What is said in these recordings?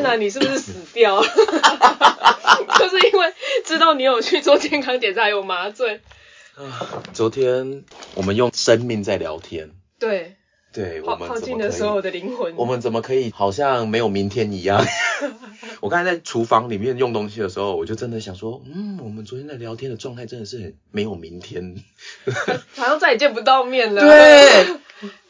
天哪，你是不是死掉？就是因为知道你有去做健康检查有麻醉。啊，昨天我们用生命在聊天，对，对我们耗尽了所有的灵魂。我们怎么可以好像没有明天一样？我刚才在厨房里面用东西的时候，我就真的想说，嗯，我们昨天在聊天的状态真的是很没有明天。好像再也见不到面了。对，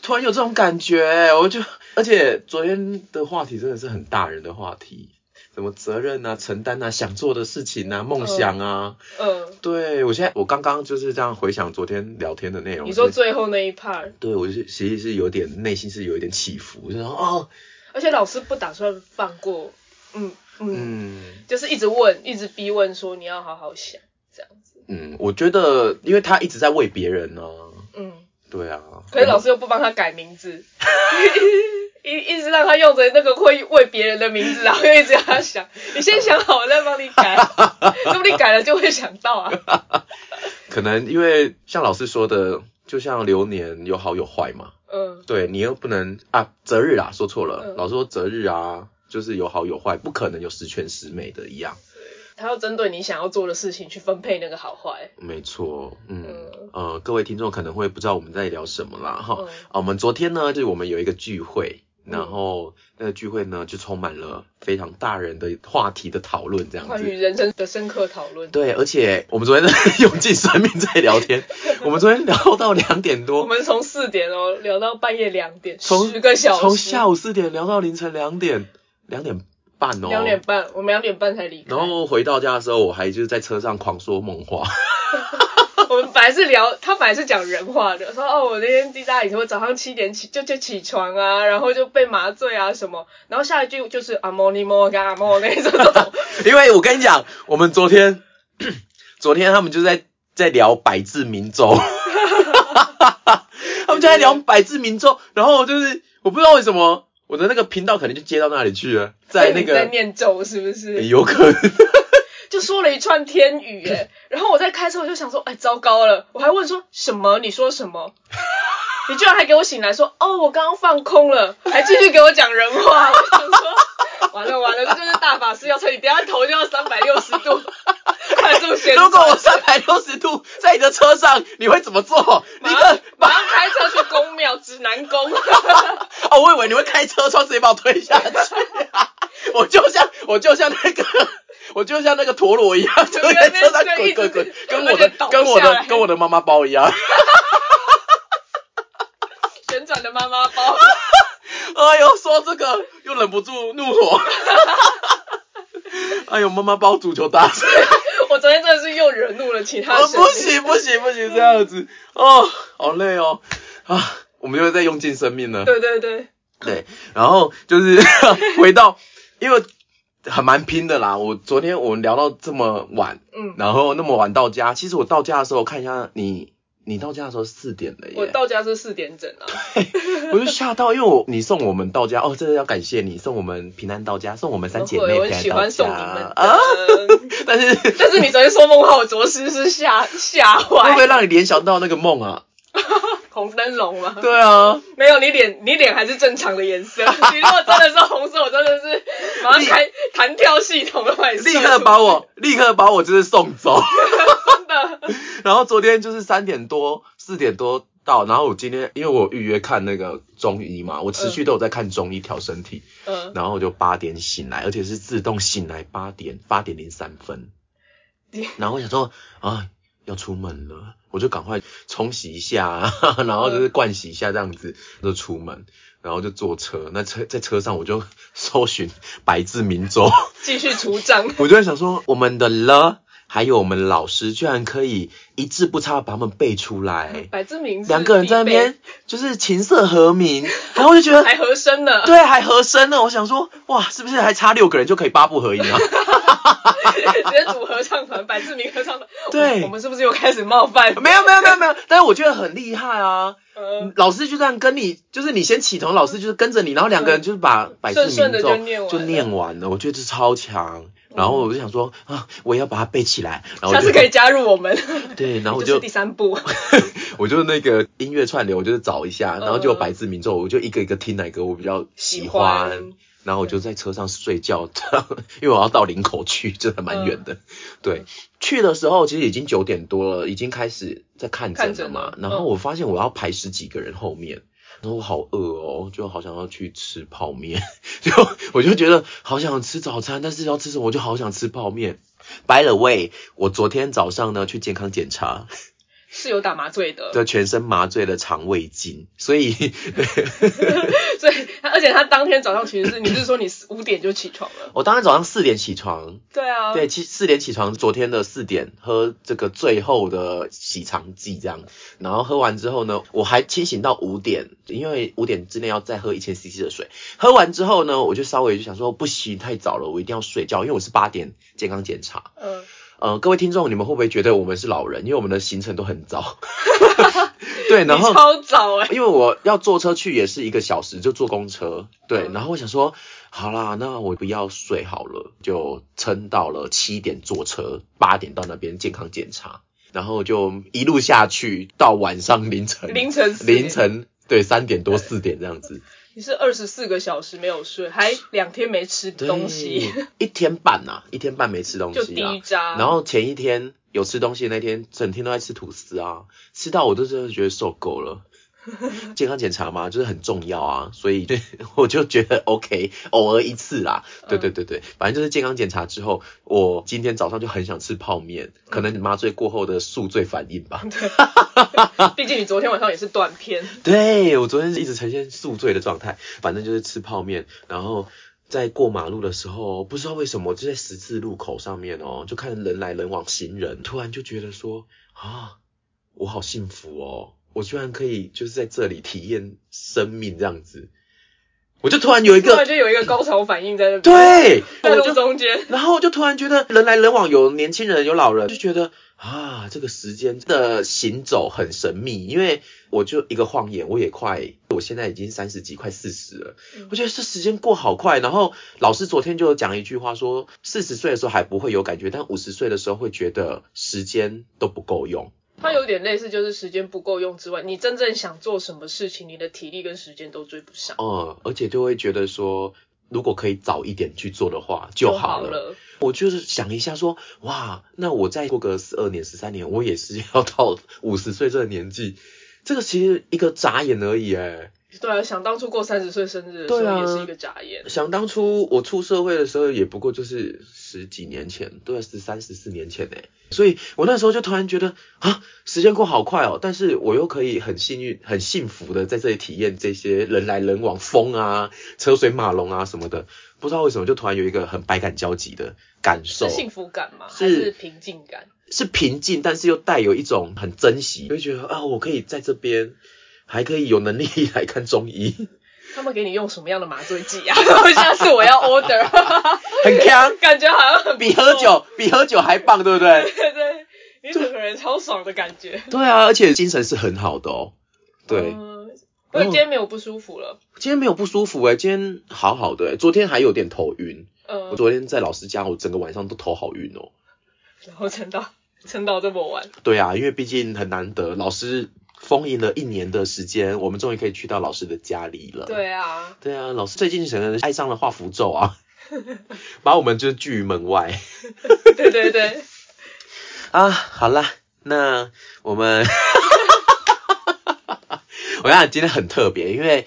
突然有这种感觉，我就而且昨天的话题真的是很大人的话题，什么责任啊、承担啊、想做的事情啊、梦想啊。嗯，对我现在我刚刚就是这样回想昨天聊天的内容。你说最后那一 part，对我是其实是有点内心是有一点起伏，就是说哦，而且老师不打算放过，嗯嗯，嗯就是一直问，一直逼问说你要好好想这样子。嗯，我觉得因为他一直在为别人呢、嗯，对啊。可是老师又不帮他改名字。一一直让他用着那个会为别人的名字，然后又一直让他想，你先想好，我再帮你改，说不定改了就会想到啊。可能因为像老师说的，就像流年有好有坏嘛。嗯，对你又不能啊，择日啊，说错了。嗯老师说择日啊，就是有好有坏，不可能有十全十美的一样。他要针对你想要做的事情去分配那个好坏。没错，嗯嗯呃，各位听众可能会不知道我们在聊什么啦哈。嗯啊，我们昨天呢，就是我们有一个聚会，然后那个聚会呢，就充满了非常大人的话题的讨论，这样子。关于人生的深刻讨论。对，而且我们昨天 用尽生命在聊天，我们昨天聊到两点多我，们从四点哦聊到半夜两点，从十个小时，从下午四点聊到凌晨两点，两点半哦。两点半，我们两点半才离开。然后回到家的时候，我还就是在车上狂说梦话。我们本来是聊，他本来是讲人话的，说哦，我那天滴答里头早上七点起就就起床啊，然后就被麻醉啊什么，然后下一句就是阿莫尼莫跟阿莫那种，因为我跟你讲，我们昨天 昨天他们就在在聊百字明咒，他们就在聊百字明咒，然后就是我不知道为什么我的那个频道可能就接到那里去了，在那个 在念咒是不是？有可能。就说了一串天语哎，然后我在开车我就想说，哎，糟糕了，我还问说什么？你说什么？你居然还给我醒来说，哦，我刚刚放空了，还继续给我讲人话，我想说，完了完了，这就是大法师要车，你等一下头就要三百六十度 快速旋转。如果我三百六十度在你的车上，你会怎么做？你马个上马上开车去公庙指南宫，哦，我以为你会开车窗直接把我推下去、我就像我就像那个。我就像那个陀螺一样，就在车上滚滚滚，跟我的跟我的跟我的妈妈包一样。旋转的妈妈包，哎呦，说这个又忍不住怒火。哎呦，妈妈包足球大赛，我昨天真的是又惹怒了其他哦，不行不行不行，这样子哦，好累哦啊，我们又在用尽生命了。对对对，对，然后就是回到，因为很蛮拼的啦。我昨天我们聊到这么晚，嗯，然后那么晚到家，其实我到家的时候看一下你，你到家的时候四点了耶。我到家是四点整啊，我就吓到，因为我你送我们到家哦，真的要感谢你送我们平安到家，送我们三姐妹我平安到很喜欢送你们啊。但是 但是你昨天说梦话，我着实是吓吓坏会不会坏。让你联想到那个梦啊？红灯笼吗？对啊，没有，你脸你脸还是正常的颜色。你如果真的是红色，我真的是马上开弹跳系统的立刻把我立刻把我就是送走。真的，然后昨天就是三点多四点多到，然后我今天因为我预约看那个中医嘛，我持续都有在看中医调身体，嗯，然后我就八点醒来，而且是自动醒来八点八点零三分，然后我想说啊要出门了，我就赶快冲洗一下，然后就是盥洗一下这样子就出门。然后就坐车，那车在车上我就 搜寻百字明咒，继续除障。我就在想说，我们的了，还有我们老师，居然可以一字不差把他们背出来，百字明是两个人在那边就是琴瑟和鸣，然后我就觉得还和声呢，对，还和声呢。我想说，哇，是不是还差六个人就可以八步合影啊？直接组合唱团，百字明合唱团。对我我们是不是又开始冒犯？没有没有没有没有，但是我觉得很厉害啊。嗯，老师就这样跟你，就是你先起头，老师就是跟着你，然后两个人就是把百字顺顺明咒地就念完了。我觉得这超强。然后我就想说啊，我也要把它背起来。下次可以加入我们。对，然后我这就是第三步。我就那个音乐串流，我就是找一下，然后就百字明咒，我就一个一个听哪个我比较喜喜欢。欢然后我就在车上睡觉，因为我要到林口去，真的蛮远的。对，去的时候其实已经九点多了，已经开始在看诊了嘛。然后我发现我要排十几个人后面，然后我好饿哦，就好想要去吃泡面，就我就觉得好想吃早餐，但是要吃什么我就好想吃泡面。By the way，我昨天早上呢去健康检查。是有打麻醉的，对，全身麻醉的肠胃镜，所以，所以，而且他当天早上其实是，你是说你五点就起床了？我当天早上四点起床，对啊，对，七四点起床，昨天的四点喝这个最后的洗肠剂这样，然后喝完之后呢，我还清醒到五点，因为五点之内要再喝一千 CC 的水，喝完之后呢，我就稍微就想说不行，太早了，我一定要睡觉，因为我是八点健康检查，嗯。呃，各位听众，你们会不会觉得我们是老人？因为我们的行程都很早，对，然后超早哎，因为我要坐车去也是一个小时，就坐公车，对，然后我想说，好啦，那我不要睡好了，就撑到了七点坐车，八点到那边健康检查，然后就一路下去到晚上凌晨凌晨凌晨对三点多四点这样子。你是二十四个小时没有睡，还两天没吃东西，一天半呐，一天半没吃东西，就低渣。然后前一天有吃东西那天，整天都在吃吐司啊，吃到我都真的觉得受够了。健康检查嘛，就是很重要啊，所以 我就觉得 OK，偶尔一次啦。对对对对，反正就是健康检查之后，我今天早上就很想吃泡面，可能麻醉过后的宿醉反应吧。对，毕竟你昨天晚上也是断片。对，我昨天是一直呈现宿醉的状态，反正就是吃泡面，然后在过马路的时候，不知道为什么就在十字路口上面哦，就看人来人往行人，突然就觉得说啊，我好幸福哦。我居然可以就是在这里体验生命这样子，我就突然有一个，突然就有一个高潮反应在那边，对，在路中间，然后我就突然觉得人来人往，有年轻人有老人，就觉得啊，这个时间的行走很神秘，因为我就一个晃眼，我也快，我现在已经三十几，快四十了，我觉得这时间过好快。然后老师昨天就讲一句话说，四十岁的时候还不会有感觉，但五十岁的时候会觉得时间都不够用。它有点类似，就是时间不够用之外，你真正想做什么事情，你的体力跟时间都追不上。嗯，而且就会觉得说，如果可以早一点去做的话就好了。我就是想一下说，哇，那我再过个十二年、十三年，我也是要到五十岁这个年纪，这个其实一个眨眼而已，哎。对啊，想当初过三十岁生日的时候也是一个眨眼。想当初我出社会的时候，也不过就是十几年前，对，是三十四年前诶。所以我那时候就突然觉得啊，时间过好快哦，但是我又可以很幸运、很幸福的在这里体验这些人来人往、风啊、车水马龙啊什么的。不知道为什么就突然有一个很百感交集的感受。是幸福感吗？还是平静感？是平静，但是又带有一种很珍惜，就觉得啊，我可以在这边。还可以有能力 来看中医。他们给你用什么样的麻醉剂啊？下次我要 order。很强，感觉好像很比喝酒比喝酒还棒，对不对？对对，你整个人超爽的感觉。对啊，而且精神是很好的哦。对。我今天没有不舒服了。今天没有不舒服哎，今天好好的。昨天还有点头晕。嗯。我昨天在老师家，我整个晚上都头好晕哦。然后撑到撑到这么晚。对啊，因为毕竟很难得，老师。封印了一年的时间，我们终于可以去到老师的家里了。对啊，对啊，老师最近可能爱上了画符咒啊，把我们就拒于门外。对对对。啊，好啦，那我们，我想今天很特别，因为。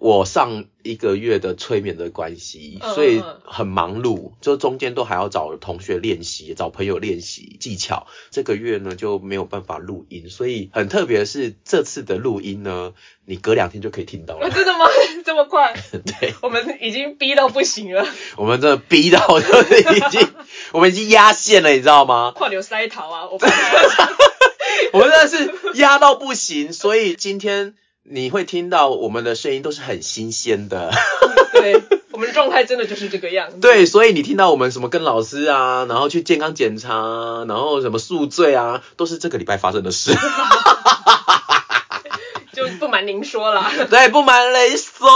我上一个月的催眠的关系，所以很忙碌，就中间都还要找同学练习，找朋友练习技巧。这个月呢就没有办法录音，所以很特别的是这次的录音呢，你隔两天就可以听到了。真的吗？这么快？对，我们已经逼到不行了。我们真的逼到就是已经，我们已经压线了，你知道吗？跨流塞桃啊！我我们真的是压到不行，所以今天。你会听到我们的声音都是很新鲜的，对，我们的状态真的就是这个样子。对，所以你听到我们什么跟老师啊，然后去健康检查，然后什么宿醉啊，都是这个礼拜发生的事。就不瞒您说了，对，不瞒雷说，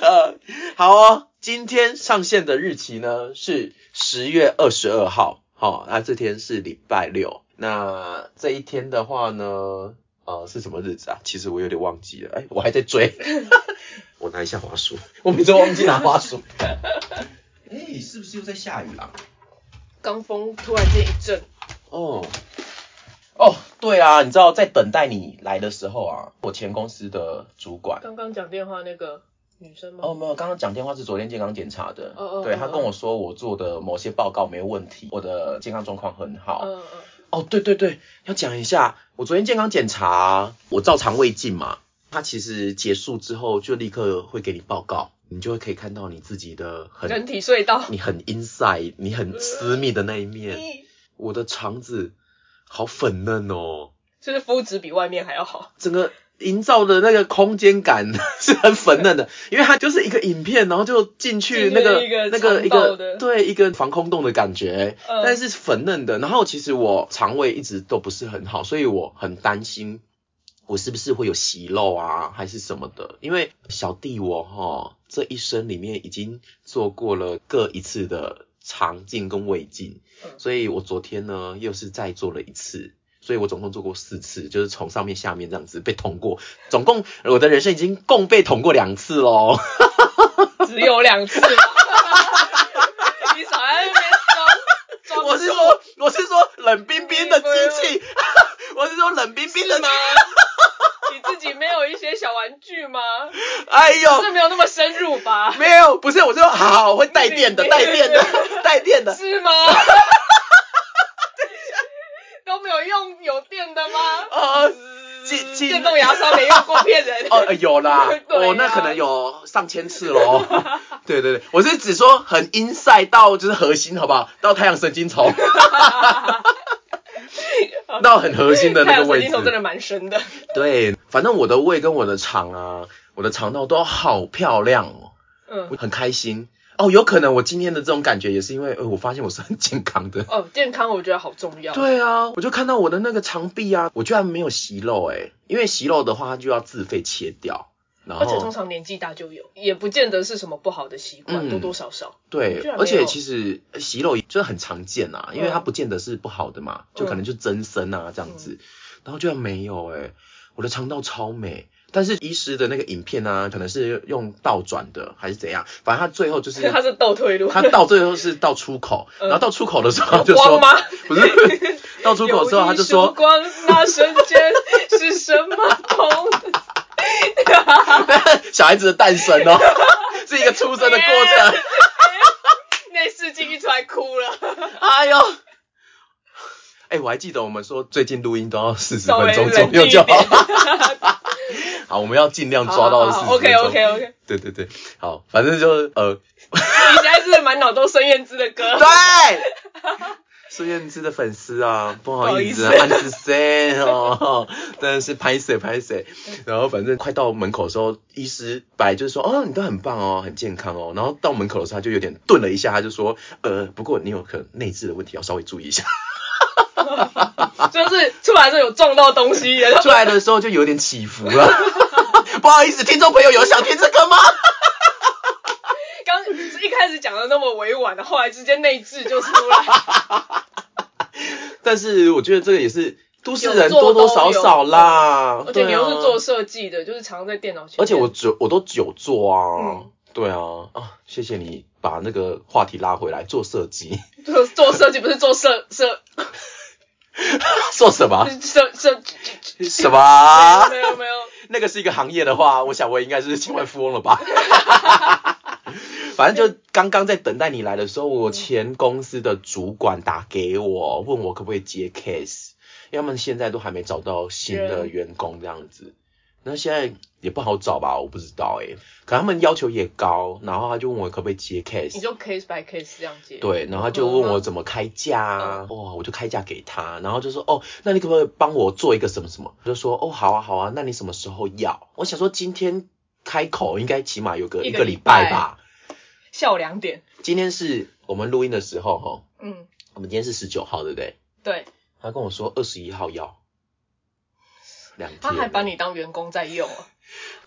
呃，好哦，今天上线的日期呢是十月二十二号，好，那这天是礼拜六，那这一天的话呢？呃，是什么日子啊？其实我有点忘记了，哎，我还在追。我拿一下花束，我每次忘记拿花束。哎、是不是又在下雨啦？刚风突然间一阵，哦，哦，对啊，你知道在等待你来的时候啊，我前公司的主管，刚刚讲电话那个女生吗？哦，没有，刚刚讲电话是昨天健康检查的，哦哦哦对他跟我说我做的某些报告没有问题，我的健康状况很好。嗯嗯，哦，对对对，要讲一下，我昨天健康检查，我照肠胃镜嘛，它其实结束之后就立刻会给你报告，你就会可以看到你自己的人很，体隧道。你很 inside，你很私密的那一面。咦我的肠子好粉嫩哦，就是肤质比外面还要好。整个营造的那个空间感 是很粉嫩的，因为它就是一个影片，然后就进去那个那个一个对一个防空洞的感觉，嗯但是粉嫩的。然后其实我肠胃一直都不是很好，所以我很担心我是不是会有息肉啊，还是什么的。因为小弟我哈这一生里面已经做过了各一次的肠镜跟胃镜，嗯所以我昨天呢又是再做了一次。所以我总共做过四次，就是从上面下面这样子被捅过，总共我的人生已经共被捅过两次喽。只有两次吗？你少在那边我是说，我是说冷冰冰的机器，我是说冷冰冰的是吗？你自己没有一些小玩具吗？哎呦，是没有那么深入吧？没有，不是，我是说好会带电的，你带电的，带电的。是吗？都没有电的吗？呃，进进电动牙刷没用过骗人。哦，呃有啦，对哦，那可能有上千次喽。对对对，我是只说很 inside 到就是核心，好不好？到太阳神经丛，到很核心的那个位置。经丛真的蛮深的。对，反正我的胃跟我的肠啊，我的肠道都好漂亮哦，嗯我，很开心。哦，有可能我今天的这种感觉也是因为，呃，我发现我是很健康的。哦，健康我觉得好重要。对啊，我就看到我的那个肠壁啊，我居然没有息肉诶，因为息肉的话，它就要自费切掉。然而且通常年纪大就有，也不见得是什么不好的习惯，嗯多多少少。对而且其实呃息肉就是很常见啊，因为它嗯不见得是不好的嘛，就可能就增生啊这样子。然后居然没有诶，我的肠道超美。但是医师的那个影片呢、可能是用倒转的还是怎样，反正他最后就是 他是倒退路。他到最后是到出口，嗯然后到出口的时候他就说？不是，到出口之后他就说，光，那瞬间是什么痛？小孩子的诞生哦，是一个出生的过程。内视镜一出来哭了，哎呦，哎、我还记得我们说最近录音都要四十分钟左右就点。好。好，我们要尽量抓到四十分钟。OK OK OK，对对对，好，反正就是呃，你现在是满脑都孙燕姿的歌。对。孙燕姿的粉丝啊，不好意思，不好意思安子森哦，真的是拍谁拍谁。然后反正快到门口的时候，医师本来就是说，哦，你都很棒哦，很健康哦。然后到门口的时候，他就有点顿了一下，他就说，呃，不过你有可能内痔的问题要稍微注意一下。就是出来的时候有撞到东西，然后出来的时候就有点起伏了。不好意思，听众朋友有想听这个吗？刚一开始讲的那么委婉，后来直接内置就出来。但是我觉得这个也是都市人多多少少啦，而且你又是做设计的，就是常在电脑前。而且我久我都久坐啊，嗯对啊啊，谢谢你把那个话题拉回来，做设计，做做设计不是做设设 做什么什什，什么？没有没有，那个是一个行业的话，我想我应该是千万富翁了吧。反正就刚刚在等待你来的时候，我前公司的主管打给我，问我可不可以接 case，因为他们现在都还没找到新的员工这样子。那现在也不好找吧，我不知道诶、可他们要求也高，然后他就问我可不可以接你 case，你就 case by case 这样接。对，然后他就问我怎么开价啊，哇，我就开价给他，然后就说哦，那你可不可以帮我做一个什么什么？我就说哦，好啊好啊，那你什么时候要？我想说今天开口应该起码有个一个礼拜吧。下午两点。今天是我们录音的时候哈，嗯，我们今天是十九号对不对？对，他跟我说二十一号要，两天。他还把你当员工在用啊，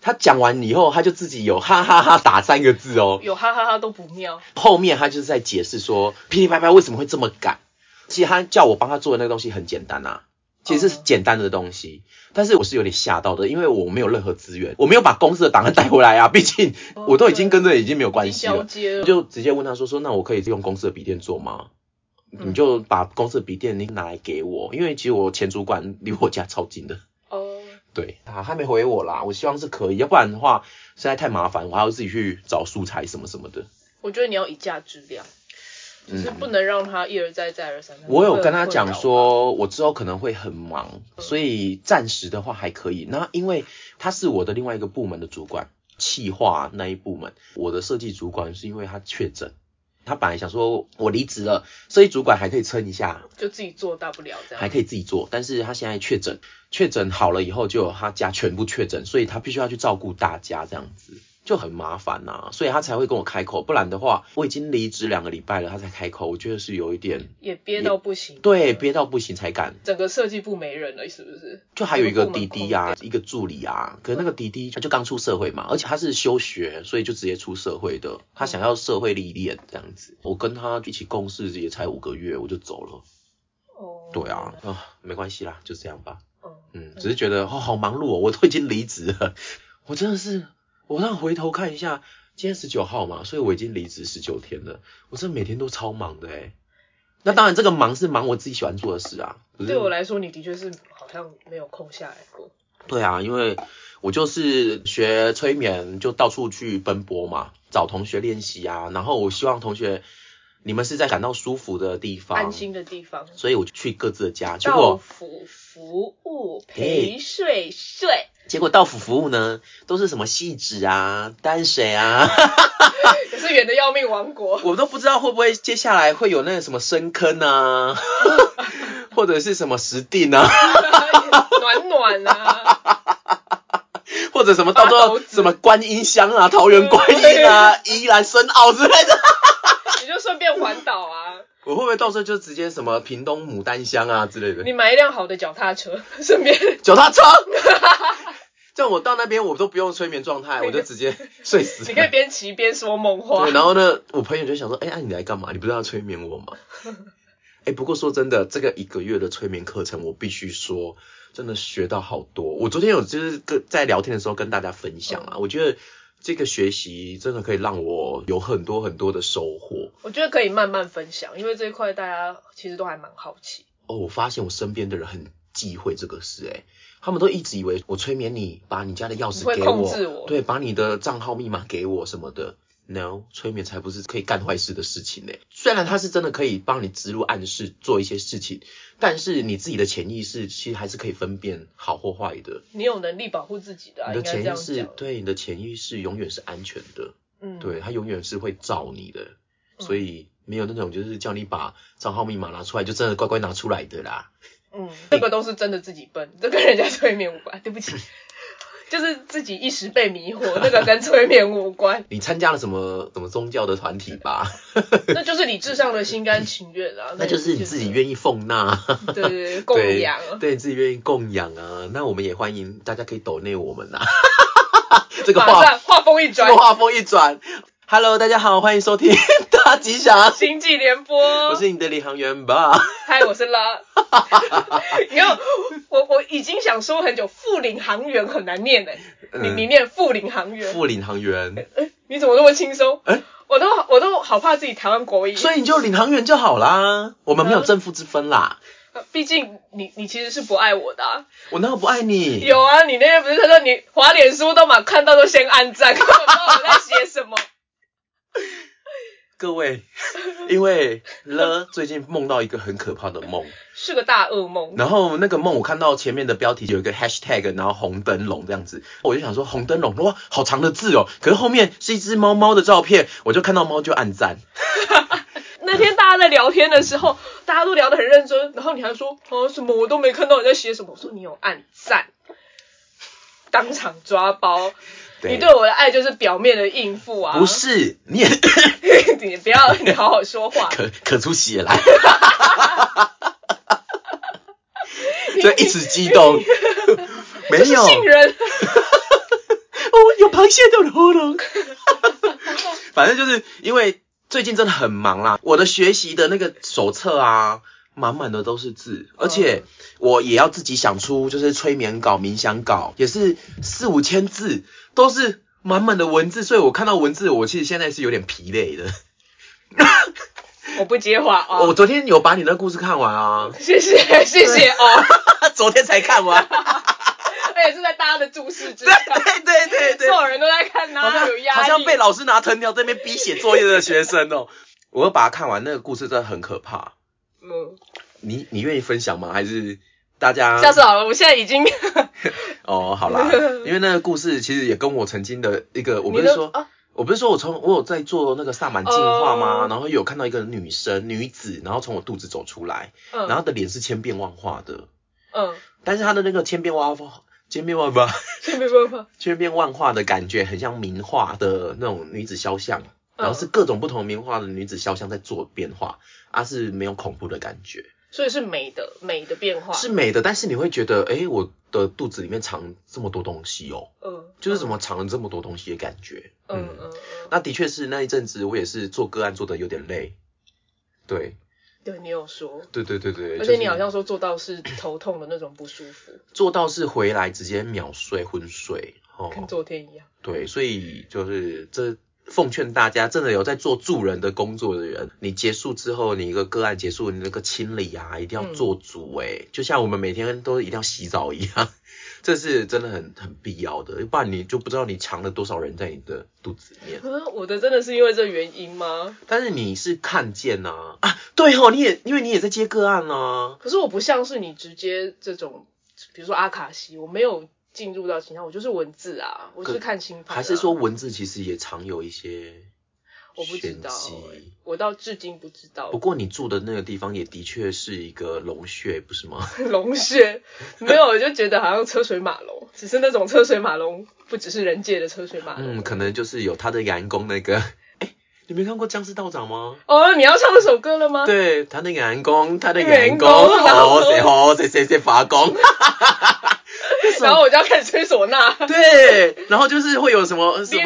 他讲完以后，他就自己有哈哈哈打三个字哦，有哈哈哈都不妙。后面他就是在解释说噼里啪啪为什么会这么赶。其实他叫我帮他做的那个东西很简单啊，其实是简单的东西，但是我是有点吓到的，因为我没有任何资源，我没有把公司的档案带回来啊，毕竟我都已经跟这已经没有关系了，就直接问他说说，那我可以用公司的笔电做吗？你就把公司的笔电你拿来给我，因为其实我前主管离我家超近的。哦。对，他还没回我啦，我希望是可以，要不然的话实在太麻烦，我还要自己去找素材什么什么的。我觉得你要以价质量。就是不能让他一而再再而三。我有跟他讲说，我之后可能会很忙，所以暂时的话还可以。那因为他是我的另外一个部门的主管，企划那一部门，我的设计主管是因为他确诊，他本来想说我离职了，设计主管还可以撑一下，就自己做大不了这样，还可以自己做。但是他现在确诊，确诊好了以后就他家全部确诊，所以他必须要去照顾大家这样子。就很麻烦呐，所以他才会跟我开口，不然的话，我已经离职两个礼拜了，他才开口，我觉得是有一点也憋到不行，对，憋到不行才敢。整个设计部没人了，是不是？就还有一个滴滴啊，一个助理啊，可是那个滴滴他就刚出社会嘛，而且他是休学，所以就直接出社会的，他想要社会历练这样子。我跟他一起共事也才五个月，我就走了。哦，对啊，啊，没关系啦，就这样吧。嗯，只是觉得哦，好忙碌哦，我都已经离职了，我真的是。我让回头看一下，今天十九号嘛，所以我已经离职十九天了。我真的每天都超忙的哎。那当然，这个忙是忙我自己喜欢做的事啊。对我来说，你的确是好像没有空下来过。对啊，因为我就是学催眠，就到处去奔波嘛，找同学练习啊。然后我希望同学你们是在感到舒服的地方、安心的地方，所以我就去各自的家。到府服务陪睡睡。结果到府服务呢，都是什么细纸啊、淡水啊，也是远的要命王国。我都不知道会不会接下来会有那个什么深坑啊，或者是什么石定啊，暖暖啊，或者什么到时候什么观音乡啊、桃园观音啊、宜兰深澳之类的，你就顺便环岛啊。我会不会到时候就直接什么屏东牡丹香啊之类的？你买一辆好的脚踏车，顺便脚踏车。这样我到那边我都不用催眠状态，我就直接 睡死。你可以边骑边说梦话。对，然后呢，我朋友就想说，哎，你来干嘛？你不是要催眠我吗？哎，不过说真的，这个一个月的催眠课程，我必须说，真的学到好多。我昨天有就是跟在聊天的时候跟大家分享啊，我觉得这个学习真的可以让我有很多很多的收获。我觉得可以慢慢分享，因为这一块大家其实都还蛮好奇。哦，我发现我身边的人很忌讳这个事，哎。他们都一直以为我催眠你，把你家的钥匙给我，对，把你的账号密码给我什么的。No，催眠才不是可以干坏事的事情呢。虽然它是真的可以帮你植入暗示做一些事情，但是你自己的潜意识其实还是可以分辨好或坏的。你有能力保护自己的，你的潜意识对你的潜意识永远是安全的。嗯，对，它永远是会照你的，所以没有那种就是叫你把账号密码拿出来就真的乖乖拿出来的啦。嗯，这个都是真的自己笨，这跟人家催眠无关。对不起，就是自己一时被迷惑，那个跟催眠无关。你参加了什么什么宗教的团体吧？那就是理智上的心甘情愿啊。那就是你自己愿意奉纳。对对对，供养。对自己愿意供养啊，那我们也欢迎大家可以抖内我们呐。这个话画风一转，画风一转。Hello，大家好，欢迎收听大吉祥星际联播。我是你的领航员吧？嗨，我是拉。你看，我我已经想说很久，副领航员很难念哎。你你念副领航员。副领航员。哎，你怎么那么轻松？哎，我都我都好怕自己台湾国语。所以你就领航员就好啦，我们没有正负之分啦。毕竟你你其实是不爱我的。我哪有不爱你？有啊，你那天不是他说你滑脸书都嘛看到都先按赞，根本不知道我在写什么。各位，因为了 最近梦到一个很可怕的梦，是个大噩梦。然后那个梦我看到前面的标题有一个 hashtag，然后红灯笼这样子，我就想说红灯笼哇，好长的字哦。可是后面是一只猫猫的照片，我就看到猫就按赞。那天大家在聊天的时候，大家都聊得很认真，然后你还说啊什么我都没看到你在写什么，我说你有按赞，当场抓包。你对我的爱就是表面的应付啊？不是，你也 你不要，你好好说话。咳咳出血来，就一直激动，没有。哦，有螃蟹掉的喉咙。反正就是因为最近真的很忙啦，我的学习的那个手册啊。满满的都是字，而且我也要自己想出就是催眠稿、冥想稿，也是四五千字，都是满满的文字，所以我看到文字，我其实现在是有点疲累的。我不接话哦。我昨天有把你的故事看完啊，谢谢谢谢哦，昨天才看完，而且是在大家的注视之对下，对对对对所，有人都在看好像他，有压力，好像被老师拿藤条在那边逼写作业的学生哦。我又把它看完，那个故事真的很可怕。嗯，你你愿意分享吗？还是大家？下次好了，我现在已经，哦，好啦，因为那个故事其实也跟我曾经的一个，我不是说，啊，我不是说我从我有在做那个萨满净化吗？哦然后有看到一个女生女子，然后从我肚子走出来，嗯，然后她的脸是千变万化的，嗯，但是她的那个千变万化，千变万化，千变万化，千变万化的感觉，很像名画的那种女子肖像，然后是各种不同名画的女子肖像在做变化，啊是没有恐怖的感觉，所以是美的，美的变化，是美的，但是你会觉得，哎，我的肚子里面藏这么多东西哦，嗯，就是怎么藏了这么多东西的感觉，嗯，嗯嗯嗯，那的确是那一阵子我也是做个案做的有点累，对，对你有说，对对对对，而且你好像说做到是头痛的那种不舒服，做到是回来直接秒睡昏睡哦，跟昨天一样。对，所以就是这奉劝大家，真的有在做助人的工作的人，你结束之后，你一个个案结束，你那个清理啊，一定要做足诶、就像我们每天都一定要洗澡一样，这是真的很很必要的，不然你就不知道你藏了多少人在你的肚子里面。啊，我的真的是因为这原因吗？但是你是看见呐啊对哦，你也因为你也在接个案啊，可是我不像是你直接这种，比如说阿卡西，我没有进入到其他，我就是文字啊，我是看星盘、啊。还是说文字其实也常有一些我不知道、欸，我到至今不知道不。过你住的那个地方也的确是一个龙穴，不是吗？龙穴没有，我就觉得好像车水马龙，只是那种车水马龙，不只是人界的车水马龙。嗯，可能就是有他的员工那个。哎，你没看过僵尸道长吗？哦，你要唱那首歌了吗？对，他的员工，他的阳阳功，功然后哦谁哦谁谁谁发功。然后我就要开始吹唢呐。对，然后就是会有什么什么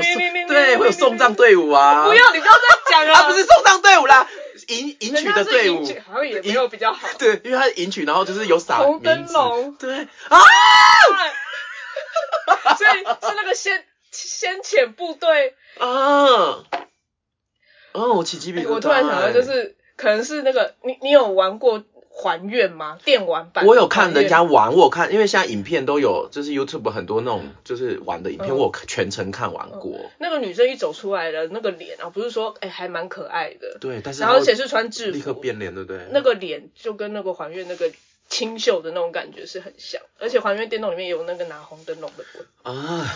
对，会有送葬队伍啊。不要，你不要再讲了。啊，不是送葬队伍啦，迎迎娶的队伍好像也没有比较好。对，因为他是迎娶，然后就是有撒红灯笼对啊，所以是那个先先遣部队。啊，哦，我起鸡皮疙瘩、我突然想到，就是可能是那个你你有玩过还愿吗？电玩版？我有看人家玩，我有看，因为现在影片都有，就是 YouTube 很多那种就是玩的影片，嗯我有全程看完过。那个女生一走出来的那个脸啊，不是说哎、还蛮可爱的，对，但是然后而且是穿制服立刻服，变脸，对不对？那个脸就跟那个还愿那个清秀的那种感觉是很像，而且还愿电动里面有那个拿红灯笼的鬼。啊，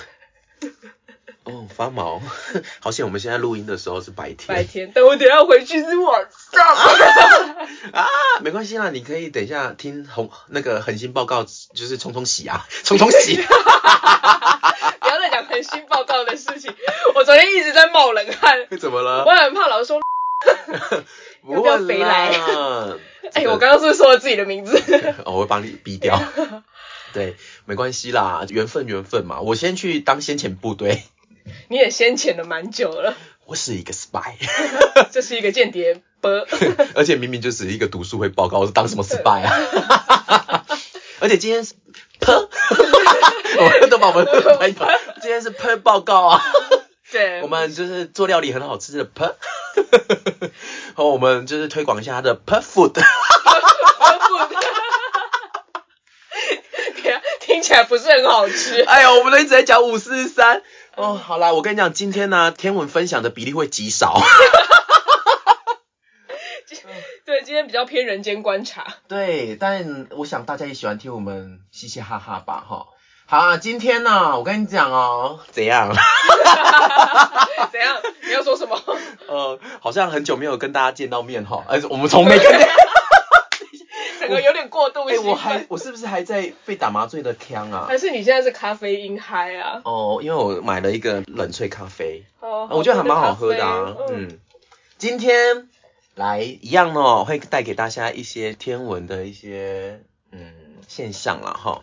哦，发毛，好险！我们现在录音的时候是白天。白天，但我等一下回去是晚上。啊，没关系啦，你可以等一下听红那个恒星报告，就是冲冲喜啊，冲冲喜。不要再讲恒星报告的事情，我昨天一直在冒冷汗，怎么了？我很怕老师说，不要不要会肥来啦。哎、我刚刚是不是说了自己的名字？哦，我会帮你逼掉。对，没关系啦，缘分缘分嘛。我先去当先遣部队，你也先遣了蛮久了，我是一个 spy，这是一个间谍 波。而且明明就是一个读书会报告，我是当什么 spy 啊？而且今天是 p，我们都把我们拍到，今天是 p 报告啊。对，我们就是做料理很好吃的 p，然后我们就是推广一下它的 p food。听起来不是很好吃。哎呦，我们都一直在讲五四三。哦，好啦，我跟你讲，今天呢，天文分享的比例会极少。对，今天比较偏人间观察。对，但我想大家也喜欢听我们嘻嘻哈哈吧，哈。好啊，今天呢，我跟你讲哦，怎样？怎样？你要说什么？呃，好像很久没有跟大家见到面哈，而且我们从没跟。整个有点过度哎、兴奋。我还我是不是还在被打麻醉的腔啊？还是你现在是咖啡因嗨啊？哦，因为我买了一个冷萃咖啡，哦，我觉得还蛮好喝的啊。嗯，嗯，今天来一样哦，会带给大家一些天文的一些嗯现象啦哈。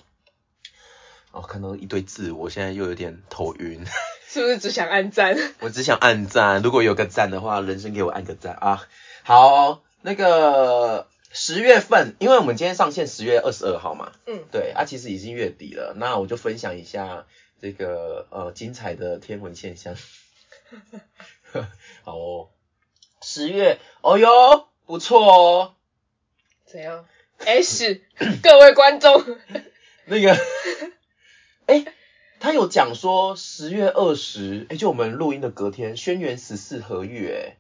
哦，看到一堆字，我现在又有点头晕。是不是只想按赞？我只想按赞，如果有个赞的话，人生给我按个赞啊！好，那个十月份，因为我们今天上线十月二十二号嘛，嗯，对啊，其实已经月底了，那我就分享一下这个呃精彩的天文现象。好哦，十月，哦哟，不错哦。怎样？S，各位观众，那个，哎、他有讲说十月二十，哎，就我们录音的隔天，轩辕十四合月，哎，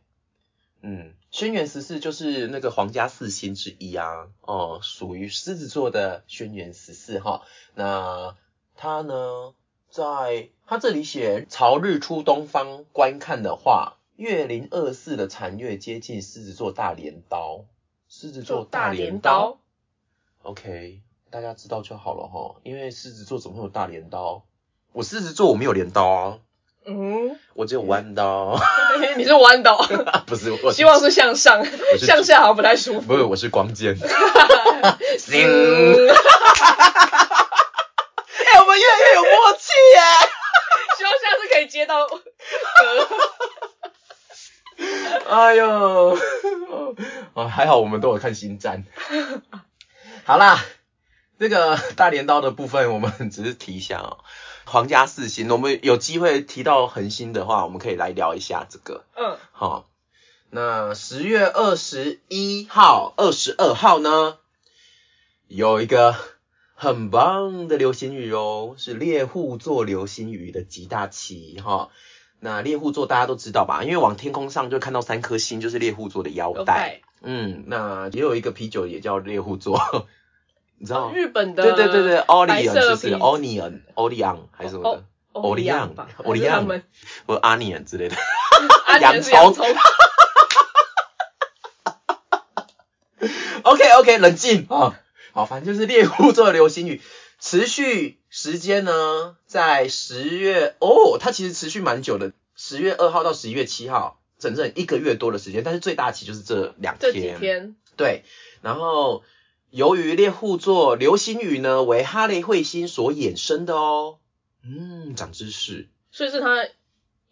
嗯，轩辕十四就是那个皇家四星之一啊，哦，属于狮子座的轩辕十四哈。那他呢，在他这里写朝日出东方观看的话，月零二四的残月接近狮子座大镰刀，狮子座大镰镰刀，OK，大家知道就好了哈，因为狮子座怎么会有大镰刀？我狮子座我没有镰刀啊，嗯，我只有弯刀，你是弯刀，不是我希望是向上，向下好像不太舒服。不是我是光剑。嗯，嗯哎、我们越来越有默契耶！希望下次可以接到歌。哎呦，啊，还好我们都有看星战。好啦，这个大镰刀的部分我们只是提一下哦。皇家四星，我们有机会提到恒星的话，我们可以来聊一下这个。嗯，好，那十月二十一号、二十二号呢，有一个很棒的流星雨哦，是猎户座流星雨的极大期哈。那猎户座大家都知道吧？因为往天空上就看到三颗星，就是猎户座的腰带。嗯，那也有一个啤酒也叫猎户座，你知道？日本的对对对对，奥利白昂是不是色啤？Onion、Olion 还是什么的？奥利昂昂吧，欧利昂还是他们或者 Onion 之类的。洋 洋葱，OK OK，冷静啊！好，反正就是猎户座的流星雨，持续时间呢，在十月哦，它其实持续蛮久的，十月二号到十一月七号，整整一个月多的时间，但是最大期就是这两这几天对，然后由于猎户座流星雨呢为哈雷彗星所衍生的哦，嗯，长知识，所以是它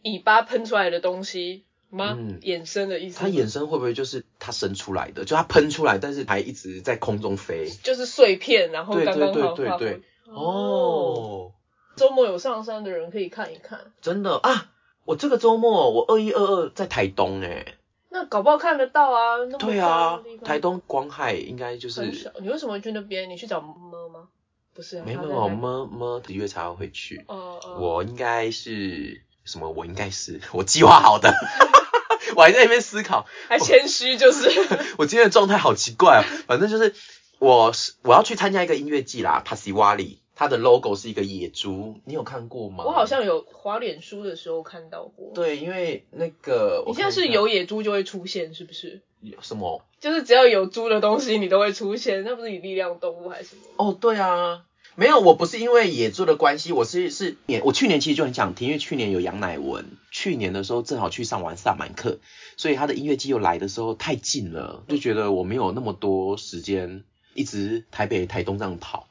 尾巴喷出来的东西吗？嗯衍生的意思？它衍生会不会就是它生出来的？就它喷出来，但是还一直在空中飞。就是碎片，然后对刚刚好对对对对对哦，哦，周末有上山的人可以看一看。真的啊！我这个周末我二一二二在台东哎、那搞不好看得到啊。那对啊台东光害应该就是很小。你为什么去那边？你去找么吗？不是啊，没有没有他在台么么的月才要回去。哦哦，我应该是什么？我应该是 我计划好的，我还在那边思考。还谦虚就是。我今天的状态好奇怪哦，反正就是我是我要去参加一个音乐季啦 p a s i w a l i 它的 logo 是一个野猪，你有看过吗？我好像有滑脸书的时候看到过。，对，因为那个你现在是有野猪就会出现，是不是？有什么？就是只要有猪的东西，你都会出现，那不是你力量动物还是什么？哦，对啊，没有，我不是因为野猪的关系，我是是年，我去年其实就很想听，因为去年有杨乃文，去年的时候正好去上完萨满课，所以他的音乐季又来的时候太近了，就觉得我没有那么多时间一直台北、台东这样跑。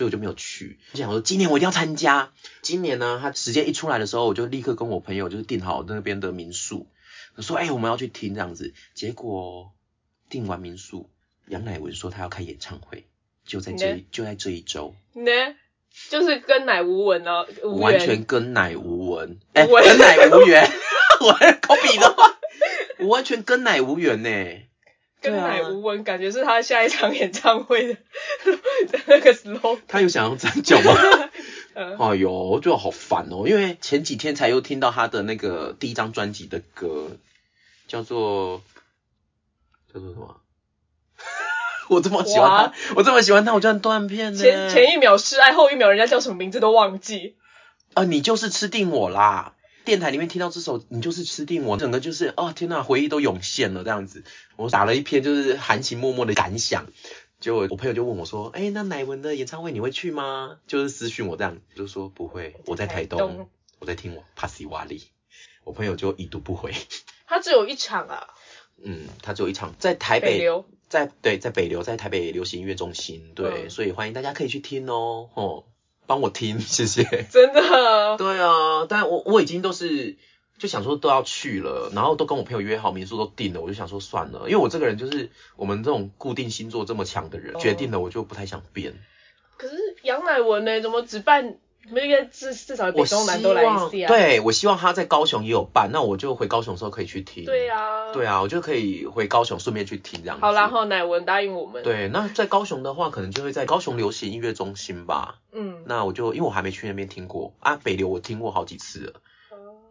所以我就没有去，我想说今年我一定要参加。今年呢，他时间一出来的时候，我就立刻跟我朋友就是订好那边的民宿，我说哎、我们要去听这样子。结果订完民宿，杨乃文说他要开演唱会，就在这就在这一周。呢，就是跟奶无闻哦，完全跟奶无闻，哎、跟奶无缘，我 copy 的话，我完全跟奶无缘呢。跟奶无闻，感觉是他下一场演唱会的的 那个 slow。他有想要讲吗？嗯，哎呦，我觉得好烦哦，因为前几天才又听到他的那个第一张专辑的歌，叫做叫做什么？我这么喜欢他，我这么喜欢他，我居然断片呢。前前一秒示爱，后一秒人家叫什么名字都忘记。啊，你就是吃定我啦！电台里面听到这首，你就是吃定我，整个就是哦天呐，回忆都涌现了这样子。我打了一篇就是含情脉脉的感想，结果我朋友就问我说，哎、那乃文的演唱会你会去吗？就是私讯我这样，就说不会，我在台东，我在听我帕西瓦利。我朋友就已读不回，他只有一场啊，嗯，他只有一场在台北，北。在对在北流，在台北流行音乐中心，对，嗯所以欢迎大家可以去听哦，哦，帮我听，谢谢。真的，对啊，但我我已经都是就想说都要去了，然后都跟我朋友约好，民宿都定了，我就想说算了，因为我这个人就是我们这种固定星座这么强的人，决定了我就不太想变。可是杨乃文呢？怎么只办？那个至至少北中南都来一次啊。对，我希望他在高雄也有办，那我就回高雄的时候可以去听。对啊。对啊，我就可以回高雄顺便去听这样子。好，然后乃文答应我们。对，那在高雄的话，可能就会在高雄流行音乐中心吧。嗯。那我就因为我还没去那边听过啊，北流我听过好几次了。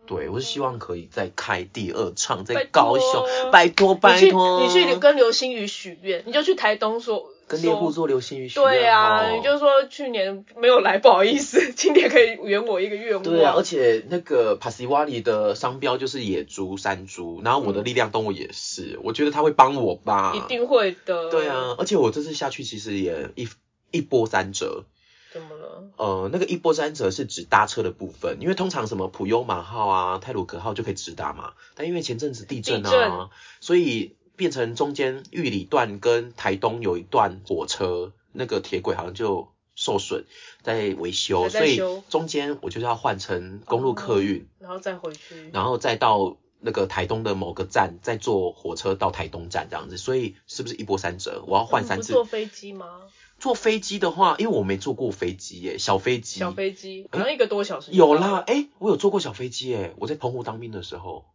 对，我是希望可以再开第二场，在高雄，拜托拜托。你去，你去跟流星雨许愿，你就去台东说。跟猎户座流星雨许愿。对啊，你就说去年没有来，不好意思，今年可以圆我一个愿望。对啊，而且那个帕西瓦里的商标就是野猪、山猪，然后我的力量动物也是，我觉得他会帮我吧。一定会的。对啊，而且我这次下去其实也一一波三折。怎么了？呃，那个一波三折是指搭车的部分，因为通常什么普悠玛号啊、泰鲁格号就可以直达嘛，但因为前阵子地震啊，所以。变成中间玉里段跟台东有一段火车，那个铁轨好像就受损，在维修，所以中间我就是要换成公路客运，然后再回去，然后再到那个台东的某个站，再坐火车到台东站这样子，所以是不是一波三折？我要换三次。坐飞机吗？坐飞机的话，因为我没坐过飞机耶，小飞机。小飞机，可能一个多小时。有啦，哎，我有坐过小飞机耶，我在澎湖当兵的时候。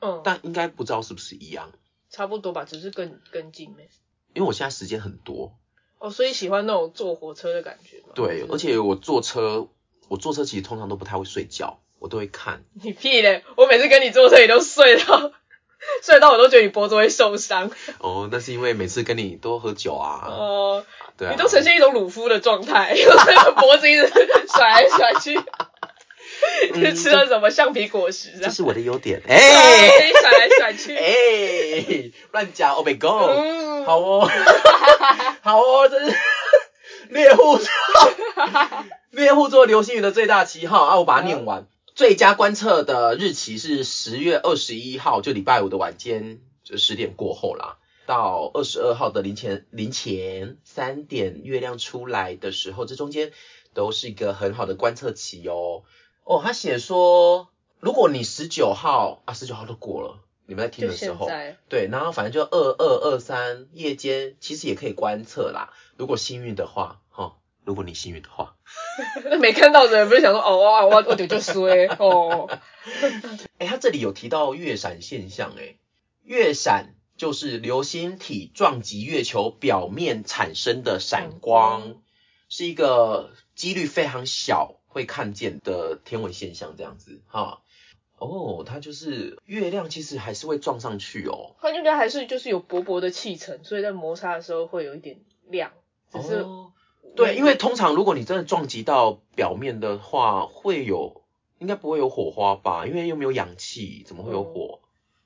嗯。但应该不知道是不是一样。差不多吧，只是更更近呗。因为我现在时间很多。哦，所以喜欢那种坐火车的感觉对，而且我坐车，我坐车其实通常都不太会睡觉，我都会看。你屁嘞！我每次跟你坐车，你都睡到 睡到我都觉得你脖子会受伤。哦，那是因为每次跟你都喝酒啊。哦。对啊。你都呈现一种鲁夫的状态，脖子一直甩来甩去。你吃了什么橡皮果实？这是我的优点。哎，甩来甩去。哎，乱讲。Oh my god！好哦，好哦，这是猎户座，猎户座流星雨的最大旗号啊！我把它念完。最佳观测的日期是十月二十一号，就礼拜五的晚间，就十点过后啦，到二十二号的零前零前三点，月亮出来的时候，这中间都是一个很好的观测期哦。哦，他写说，如果你十九号啊，十九号都过了，你们在听的时候，对，然后反正就二二二三夜间，其实也可以观测啦。如果幸运的话，哈，如果你幸运的话，那 没看到的人不是想说，哦哇，我我就就衰哦。哎，他这里有提到月闪现象，哎，月闪就是流星体撞击月球表面产生的闪光，是一个几率非常小。会看见的天文现象这样子哈，哦，它就是月亮其实还是会撞上去哦，它应该还是就是有薄薄的气层，所以在摩擦的时候会有一点亮，只是对，因为通常如果你真的撞击到表面的话，会有应该不会有火花吧，因为又没有氧气，怎么会有火？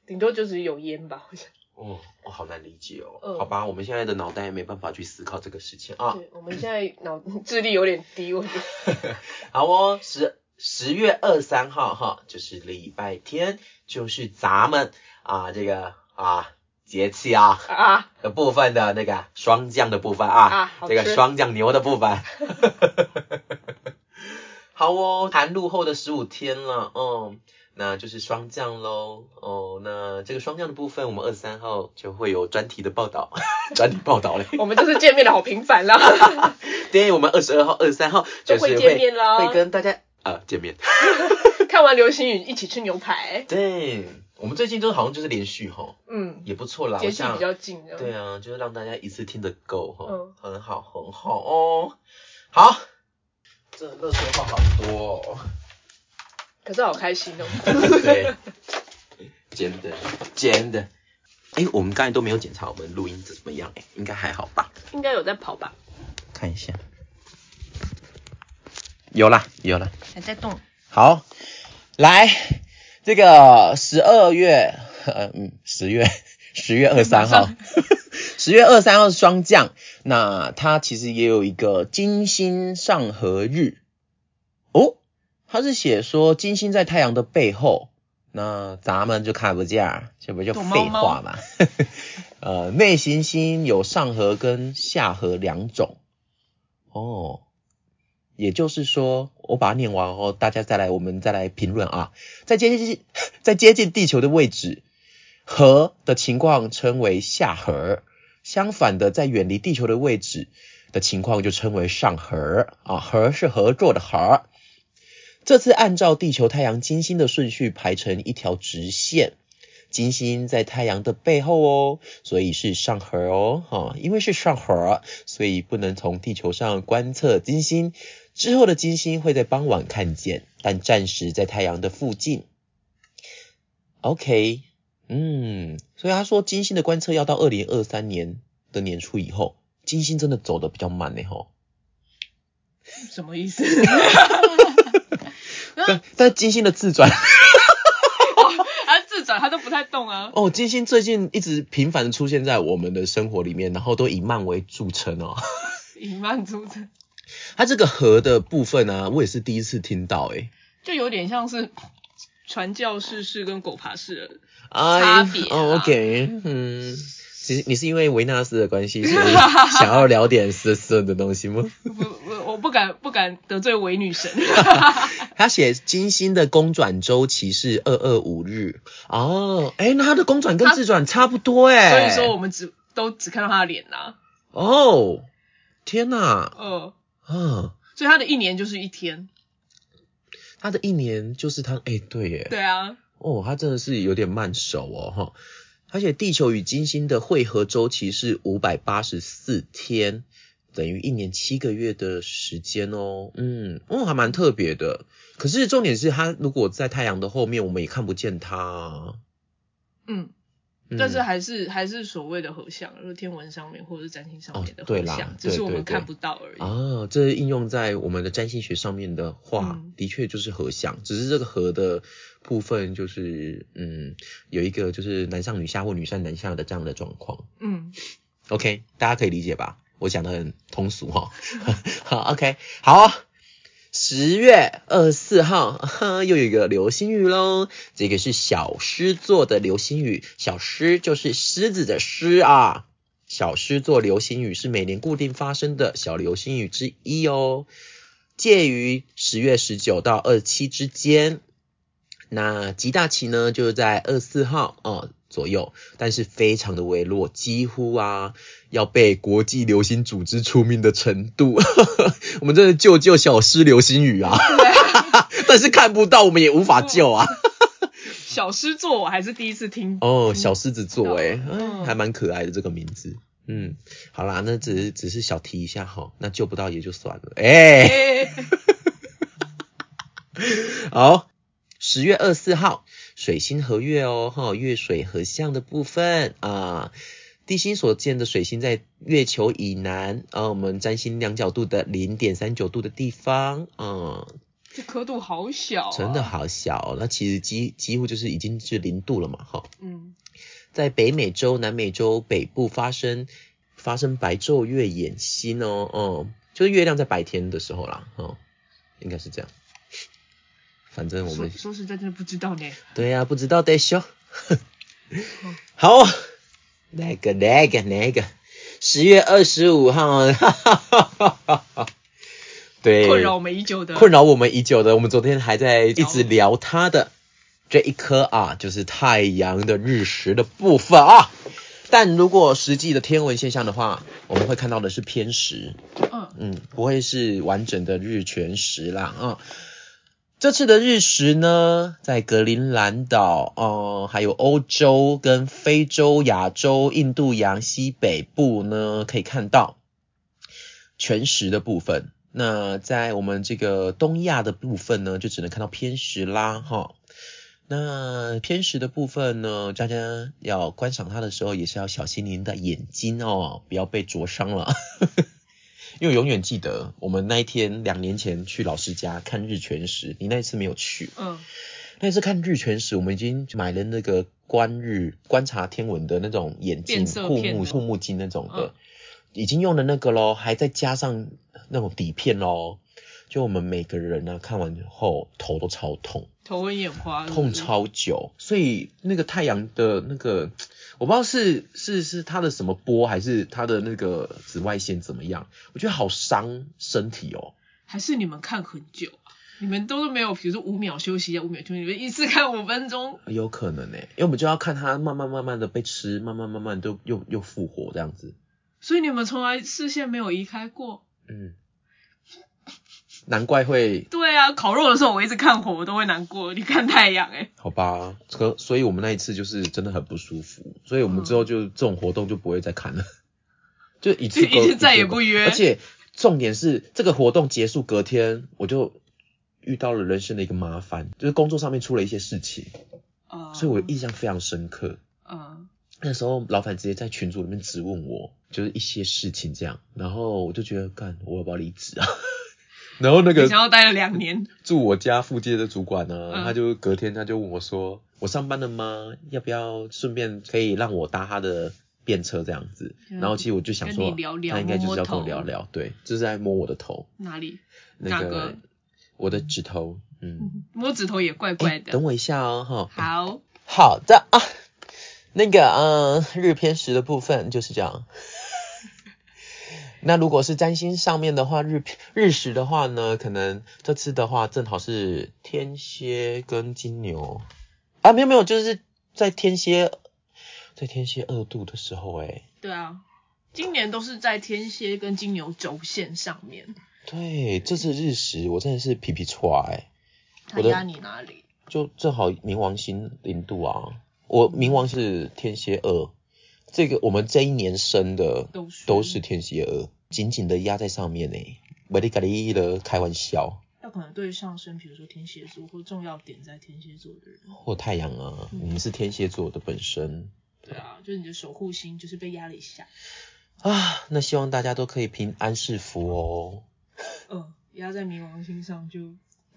顶多就是有烟吧，好像。哦，我好难理解哦。好吧，我们现在的脑袋没办法去思考这个事情啊。对，我们现在脑 智力有点低，我觉得。好哦，十十月二三号哈，就是礼拜天，就是咱们啊这个啊节气啊啊的部分的那个霜降的部分啊，这个霜降牛的部分。好哦，寒露后的十五天了，嗯。那就是霜降喽，哦，那这个霜降的部分，我们二十三号就会有专题的报道，专题报道嘞。我们就是见面的好频繁啦。对，我们二十二号、二十三号就会见面啦，会跟大家啊见面。看完流星雨，一起吃牛排。对，我们最近都好像就是连续哈，嗯，也不错啦，节气比较近。对啊，就是让大家一次听得够哈，嗯，很好，很好哦。好，这热水话好多。哦。可是好开心哦。对，真的真的。哎，我们刚才都没有检查我们录音怎么样？哎，应该还好吧？应该有在跑吧？看一下。有啦，有啦。还在动。好，来，这个十二月，嗯，十月，十月二三号，十月二三号是霜降，那它其实也有一个金星上合日。哦。他是写说金星在太阳的背后，那咱们就看不见，这不就废话嘛？呃，内行星有上合跟下合两种。哦，也就是说，我把它念完后，大家再来，我们再来评论啊。在接近在接近地球的位置，核的情况称为下合；相反的，在远离地球的位置的情况就称为上合啊。合是合作的核。这次按照地球、太阳、金星的顺序排成一条直线。金星在太阳的背后哦，所以是上核哦，哈，因为是上核，所以不能从地球上观测金星。之后的金星会在傍晚看见，但暂时在太阳的附近。OK，嗯，所以他说金星的观测要到二零二三年的年初以后，金星真的走的比较慢呢，吼。什么意思？但但金星的自转。他都不太动啊。哦，金星最近一直频繁的出现在我们的生活里面，然后都以慢为著称哦。以慢著称。它这个和的部分呢，我也是第一次听到，诶就有点像是传教士式跟狗爬式的差别。哦，OK，嗯。其实你是因为维纳斯的关系，所以想要聊点色色的东西吗？不不，我不敢不敢得罪维女神。他写金星的公转周期是二二五日哦，哎，那他的公转跟自转差不多哎。所以说我们只都只看到他的脸呐。哦，天哪。嗯嗯，所以他的一年就是一天。他的一年就是他，哎，对耶。对啊。哦，他真的是有点慢手哦，哈。而且地球与金星的汇合周期是五百八十四天，等于一年七个月的时间哦。嗯，哦，还蛮特别的。可是重点是，它如果在太阳的后面，我们也看不见它。嗯。但是还是还是所谓的合相，就是天文上面或者是占星上面的合相，只是我们看不到而已。啊，这应用在我们的占星学上面的话，的确就是合相，只是这个合的部分就是嗯，有一个就是男上女下或女上男下的这样的状况。嗯，OK，大家可以理解吧？我讲的很通俗哈。好，OK，好。十月二十四号，哈 又有一个流星雨喽。这个是小狮座的流星雨，小狮就是狮子的狮啊。小狮座流星雨是每年固定发生的小流星雨之一哦，介于十月十九到二十七之间。那极大期呢，就是在二十四号哦左右，但是非常的微弱，几乎啊要被国际流星组织出名的程度。我们真的救救小狮流星雨啊！但是看不到，我们也无法救啊。小狮座我还是第一次听哦，小狮子座哎，还蛮可爱的这个名字。嗯，好啦，那只是只是小提一下哈，那救不到也就算了。哎，好。十月二十四号，水星合月哦，哈，月水合相的部分啊，地心所见的水星在月球以南，啊，我们占星量角度的零点三九度的地方，嗯，这刻度好小，真的好小，那其实几几乎就是已经是零度了嘛，哈，嗯，在北美洲、南美洲北部发生发生白昼月掩星哦，哦，就是月亮在白天的时候啦，哦，应该是这样。反正我们说实在真的不知道呢。对呀，不知道得修。好，那个那个那个，十月二十五号，对，困扰我们已久的，困扰我们已久的，我们昨天还在一直聊它的这一颗啊，就是太阳的日食的部分啊。但如果实际的天文现象的话，我们会看到的是偏食，嗯嗯，不会是完整的日全食啦啊。这次的日食呢，在格陵兰岛、哦，还有欧洲跟非洲、亚洲、印度洋西北部呢，可以看到全食的部分。那在我们这个东亚的部分呢，就只能看到偏食啦，哈。那偏食的部分呢，大家要观赏它的时候，也是要小心您的眼睛哦，不要被灼伤了。因为永远记得我们那一天两年前去老师家看日全食，你那一次没有去。嗯，那一次看日全食，我们已经买了那个观日观察天文的那种眼镜护目护目镜那种的，已经用了那个咯，还再加上那种底片咯。就我们每个人呢看完后头都超痛，头昏眼花，痛超久。所以那个太阳的那个。我不知道是是是它的什么波，还是它的那个紫外线怎么样？我觉得好伤身体哦。还是你们看很久啊？你们都是没有，比如说五秒休息一下，五秒休息，你们一次看五分钟，有可能呢、因为我们就要看它慢慢慢慢的被吃，慢慢慢慢都又又复活这样子。所以你们从来视线没有移开过。嗯，难怪会对啊，烤肉的时候我一直看火，我都会难过。你看太阳、欸，好吧，可所以我们那一次就是真的很不舒服，所以我们之后就这种活动就不会再看了，就一次就一次再也不约而且重点是这个活动结束隔天，我就遇到了人生的一个麻烦，就是工作上面出了一些事情，呃，所以我印象非常深刻。嗯那时候老板直接在群组里面质问我，就是一些事情这样，然后我就觉得，干，我要不要离职啊？然后那你个想要待了两年，住我家附近的主管呢，嗯。他就隔天他就问我说：“我上班了吗？要不要顺便可以让我搭他的便车这样子？”嗯。然后其实我就想说，跟你聊聊他应该就是要跟我聊聊，对，就是在摸我的头，哪里？那个我的指头，嗯，摸指头也怪怪的。诶等我一下哦，哈，好，好的啊，那个嗯，日偏食的部分就是这样。那如果是占星上面的话，日日食的话呢，可能这次的话正好是天蝎跟金牛。啊，没有没有，就是在天蝎在天蝎二度的时候，哎，对啊，今年都是在天蝎跟金牛轴线上面，对，这次日食我真的是皮皮挫哎，我的它压你哪里？就正好冥王星零度啊，我冥王是天蝎二，这个我们这一年生的都是。都是天蝎二，紧紧的压在上面呢，没得咖喱的开玩笑，要可能对上升，比如说天蝎座或重要点在天蝎座的人，或太阳啊，我们是天蝎座的本身。对啊，就是你的守护星就是被压了一下，啊，那希望大家都可以平安是福哦。嗯，压在冥王星上就。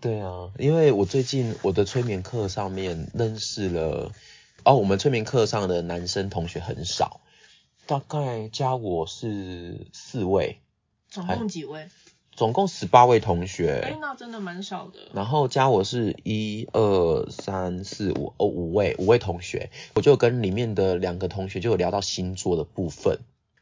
对啊，因为我最近我的催眠课上面认识了，哦，我们催眠课上的男生同学很少，大概加我是四位，总共几位？总共十八位同哎、学，那真的蛮少的。然后加我是一二三四五哦五位五位同学，我就跟里面的两个同学就有聊到星座的部分，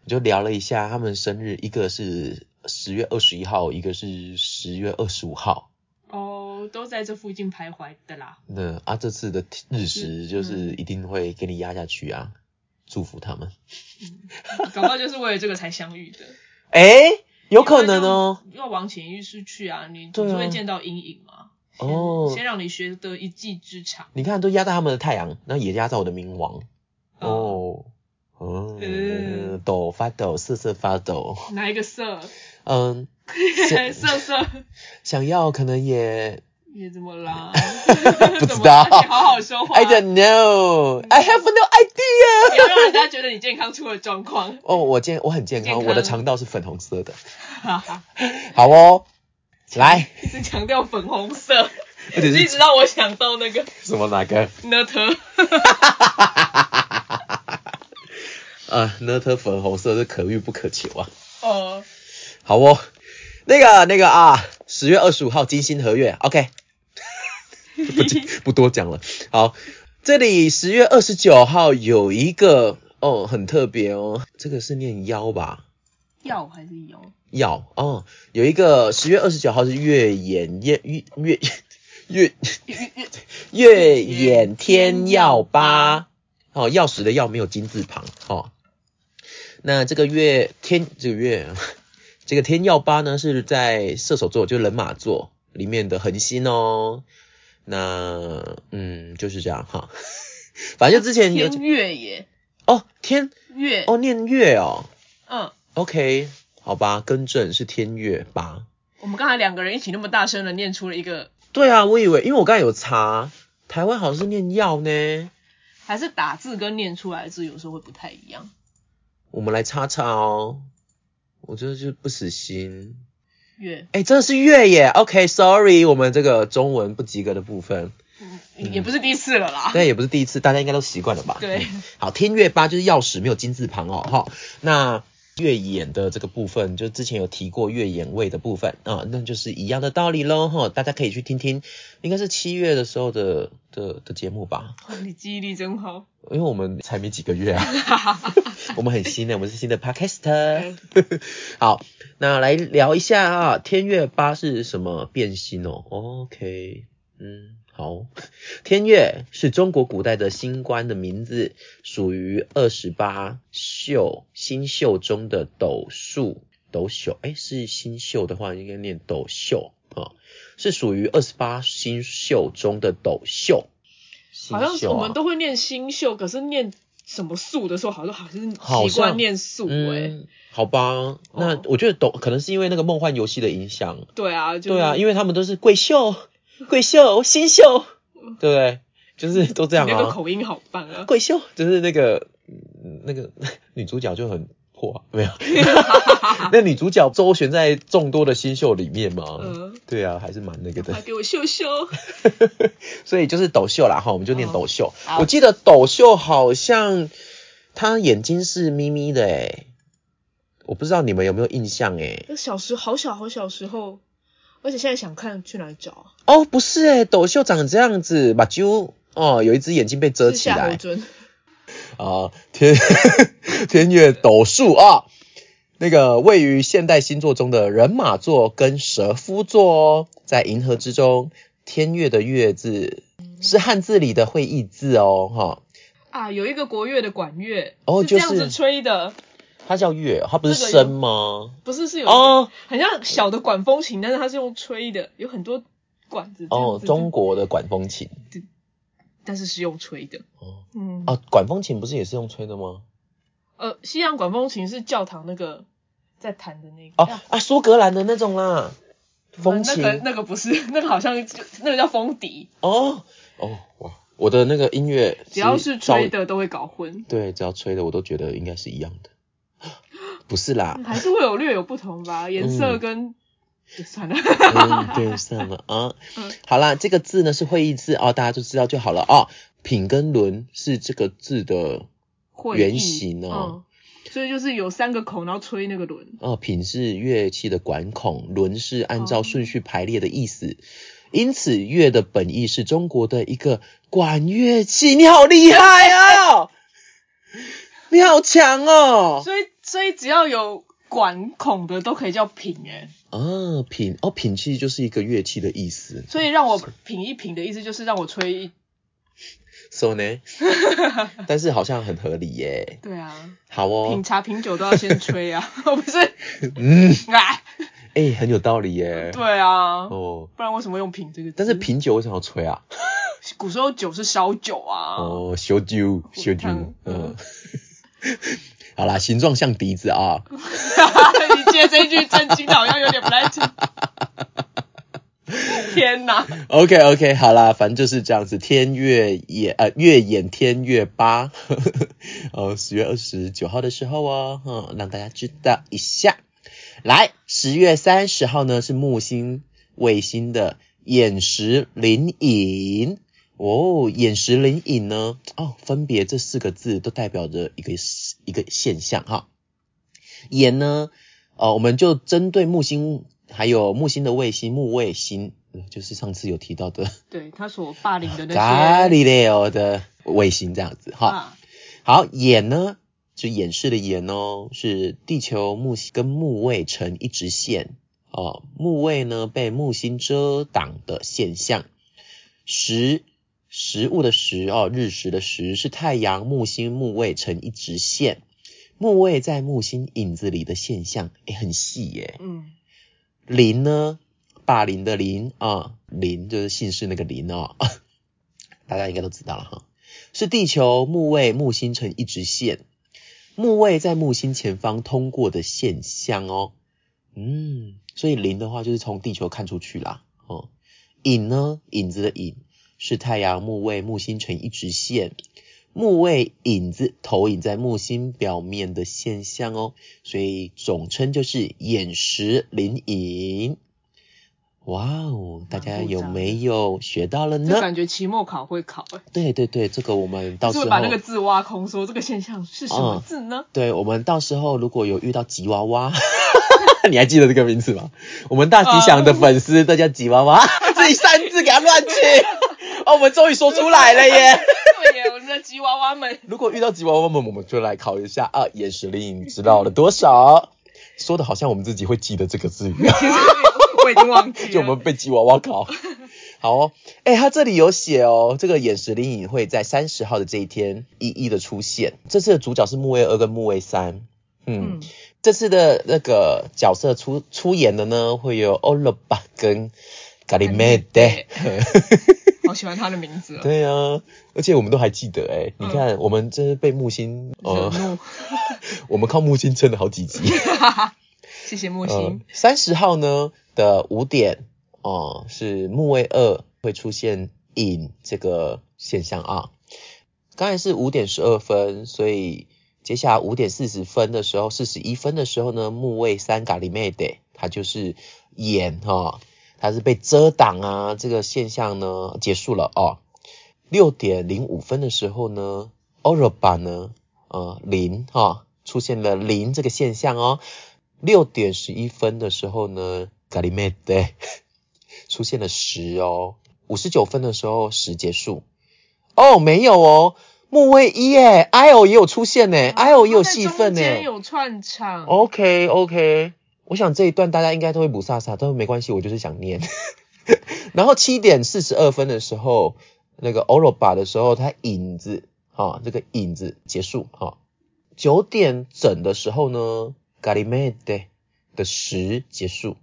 就聊了一下他们生日，一个是十月二十一号，一个是十月二十五号。哦，都在这附近徘徊的啦。那啊，这次的日食嗯就是一定会给你压下去啊，祝福他们。搞不好就是为了这个才相遇的。哎、有可能哦。要往潜意识去啊，你总是会见到阴影嘛。先哦先让你学得一技之长。你看，都压在他们的太阳，那也压在我的冥王。哦，哦，嗯抖发抖，瑟瑟发抖。哪一个瑟？嗯，瑟瑟想要可能也也怎么啦？不知道你好好说话。I don't know, I have no idea。要让人家觉得你健康出了状况。哦，我健我很健康，我的肠道是粉红色的。好哦，来，一直强调粉红色，而且是一直让我想到那个什么哪个？呢特。呃，呢特粉红色是可遇不可求啊。哦，好哦，那个那个啊，十月二十五号金星合月，OK，不 不多讲了。好，这里十月二十九号有一个哦，很特别哦，这个是念妖吧？药还是妖？药哦，有一个十月二十九号是月眼月月月月月眼天耀八哦，钥匙的钥没有金字旁哦。那这个月天这个月这个天耀八呢是在射手座，就人马座里面的恒星哦。那嗯就是这样哈，反正就之前有天月耶，哦天月，哦念月哦嗯，，OK 好吧，更正是天月吧。我们刚才两个人一起那么大声的念出了一个，对啊，我以为因为我刚才有查，台湾好像是念药呢，还是打字跟念出来的字有时候会不太一样。我们来查查哦。我真的是不死心。月，哎，真的是月耶，OK，Sorry，、我们这个中文不及格的部分，嗯，也不是第一次了啦。对也不是第一次，大家应该都习惯了吧？对嗯好，天月八就是钥匙，没有金字旁哦，哈。那月眼的这个部分，就之前有提过月眼位的部分啊，那就是一样的道理喽哈，大家可以去听听，应该是七月的时候的的的节目吧。你记忆力真好，因为我们才没几个月啊，我们很新的，我们是新的 podcast。好，那来聊一下啊，天月八是什么变星哦？OK，嗯。好，天月是中国古代的星官的名字，属于二十八宿星宿中的斗数斗宿。哎，是星宿的话，应该念斗宿啊，是属于二十八星宿中的斗宿。好像我们都会念星宿，可是念什么宿的时候，好像好像习惯念宿哎。好吧，那我觉得斗可能是因为那个梦幻游戏的影响。对啊，对啊，因为他们都是贵秀。贵秀、新秀，对不对？就是都这样啊。那个口音好棒啊！贵秀就是那个那个 女主角就很破，没有？那女主角周旋在众多的新秀里面嘛。嗯。对啊，还是蛮那个的。给我秀秀。所以就是斗秀啦哈，我们就念斗秀。我记得斗秀好像她眼睛是眯眯的诶我不知道你们有没有印象诶小时好小好小时候。而且现在想看去哪里找？哦，不是诶斗秀长这样子，把揪哦，有一只眼睛被遮起来。啊，天 天月斗数啊，那个位于现代星座中的人马座跟蛇夫座哦，在银河之中，天月的月字是汉字里的会意字哦，哈。啊，有一个国乐的管乐，哦，是这样子吹的。它叫乐，它不是笙吗？不是，是有哦，很像小的管风琴，但是它是用吹的，有很多管子。哦，中国的管风琴，但是是用吹的。哦，嗯，啊，管风琴不是也是用吹的吗？呃，西洋管风琴是教堂那个在弹的那个。哦啊，苏格兰的那种啦，风琴。那个那个不是，那个好像就那个叫风笛。哦哦哇，我的那个音乐只要是吹的都会搞混。对，只要吹的我都觉得应该是一样的。不是啦，还是会有略有不同吧，颜色跟算了，对，算了啊。好啦，这个字呢是会意字哦，大家就知道就好了哦。品跟轮是这个字的原型哦，所以就是有三个孔，然后吹那个轮。哦，品是乐器的管孔，轮是按照顺序排列的意思。因此，乐的本意是中国的一个管乐器。你好厉害啊！你好强哦！所以。所以只要有管孔的都可以叫品哎。啊，品哦，品其实就是一个乐器的意思。所以让我品一品的意思就是让我吹一。So 呢？但是好像很合理耶。对啊。好哦。品茶品酒都要先吹啊，不是？嗯。哎。哎，很有道理耶。对啊。哦。不然为什么用品这个？但是品酒为什么要吹啊？古时候酒是烧酒啊。哦，烧酒，烧酒，嗯。好啦，形状像笛子啊！你接这句震惊的，好像有点不太听。天哪！OK OK，好啦，反正就是这样子。天月眼呃月眼天月八，呃 十月二十九号的时候哦，嗯，让大家知道一下。来，十月三十号呢是木星卫星的眼食临隐。哦，眼石灵隐呢？哦，分别这四个字都代表着一个一个现象哈。眼呢，呃，我们就针对木星还有木星的卫星木卫星，就是上次有提到的，对他所霸凌的那些伽利略的卫星这样子哈。好，眼呢，就演示的眼哦，是地球木星跟木卫成一直线哦，木卫呢被木星遮挡的现象，十。食物的食哦，日食的食是太阳、木星、木卫成一直线，木卫在木星影子里的现象，诶很细耶。嗯，林呢，霸凌的林啊，林就是姓氏那个林哦，大家应该都知道了哈，是地球木卫木星成一直线，木卫在木星前方通过的现象哦。嗯，所以林的话就是从地球看出去啦。哦，影呢，影子的影。是太阳木卫木星成一直线，木卫影子投影在木星表面的现象哦，所以总称就是眼石灵影。哇哦，大家有没有学到了这呢？感觉期末考会考哎、对对对，这个我们到时候把那个字挖空，说这个现象是什么字呢？对，我们到时候如果有遇到吉娃娃，你还记得这个名字吗？我们大吉祥的粉丝都叫吉娃娃。哦，我们终于说出来了耶！对耶，我们的吉娃娃们，如果遇到吉娃娃们，我们就来考一下啊，眼实力你知道了多少？说的好像我们自己会记得这个字一样，其实我已经忘记了。就我们被吉娃娃考。好哦，哎、他这里有写哦，这个眼石灵隐会在三十号的这一天一一的出现。这次的主角是木卫二跟木卫三，嗯，嗯，这次的那个角色出出演的呢，会有欧罗巴跟咖喱妹的。好喜欢他的名字哦。对啊，而且我们都还记得哎、你看、我们真是被木星呃，怒，我们靠木星撑了好几集。谢谢木呃星。，三十号呢的五点哦、是木卫二会出现影这个现象啊。刚才是五点十二分，所以接下来五点四十分的时候，四十一分的时候呢，木卫三咖喱妹的它就是眼哈、它是被遮挡啊，这个现象呢结束了哦。六点零五分的时候呢 o r o b a 呢，呃零哈、出现了零这个现象哦。六点十一分的时候呢，咖喱妹的出现了十哦。五十九分的时候十结束。哦，没有哦，木卫一耶，I O 也有出现呢，I O 也有戏份呢。中间有串场。OK OK，我想这一段大家应该都会补飒飒，都没关系，我就是想念。然后七点四十二分的时候，那个欧罗巴的时候，他影子哈、这个影子结束哈。九、点整的时候呢，咖喱妹的的十结束。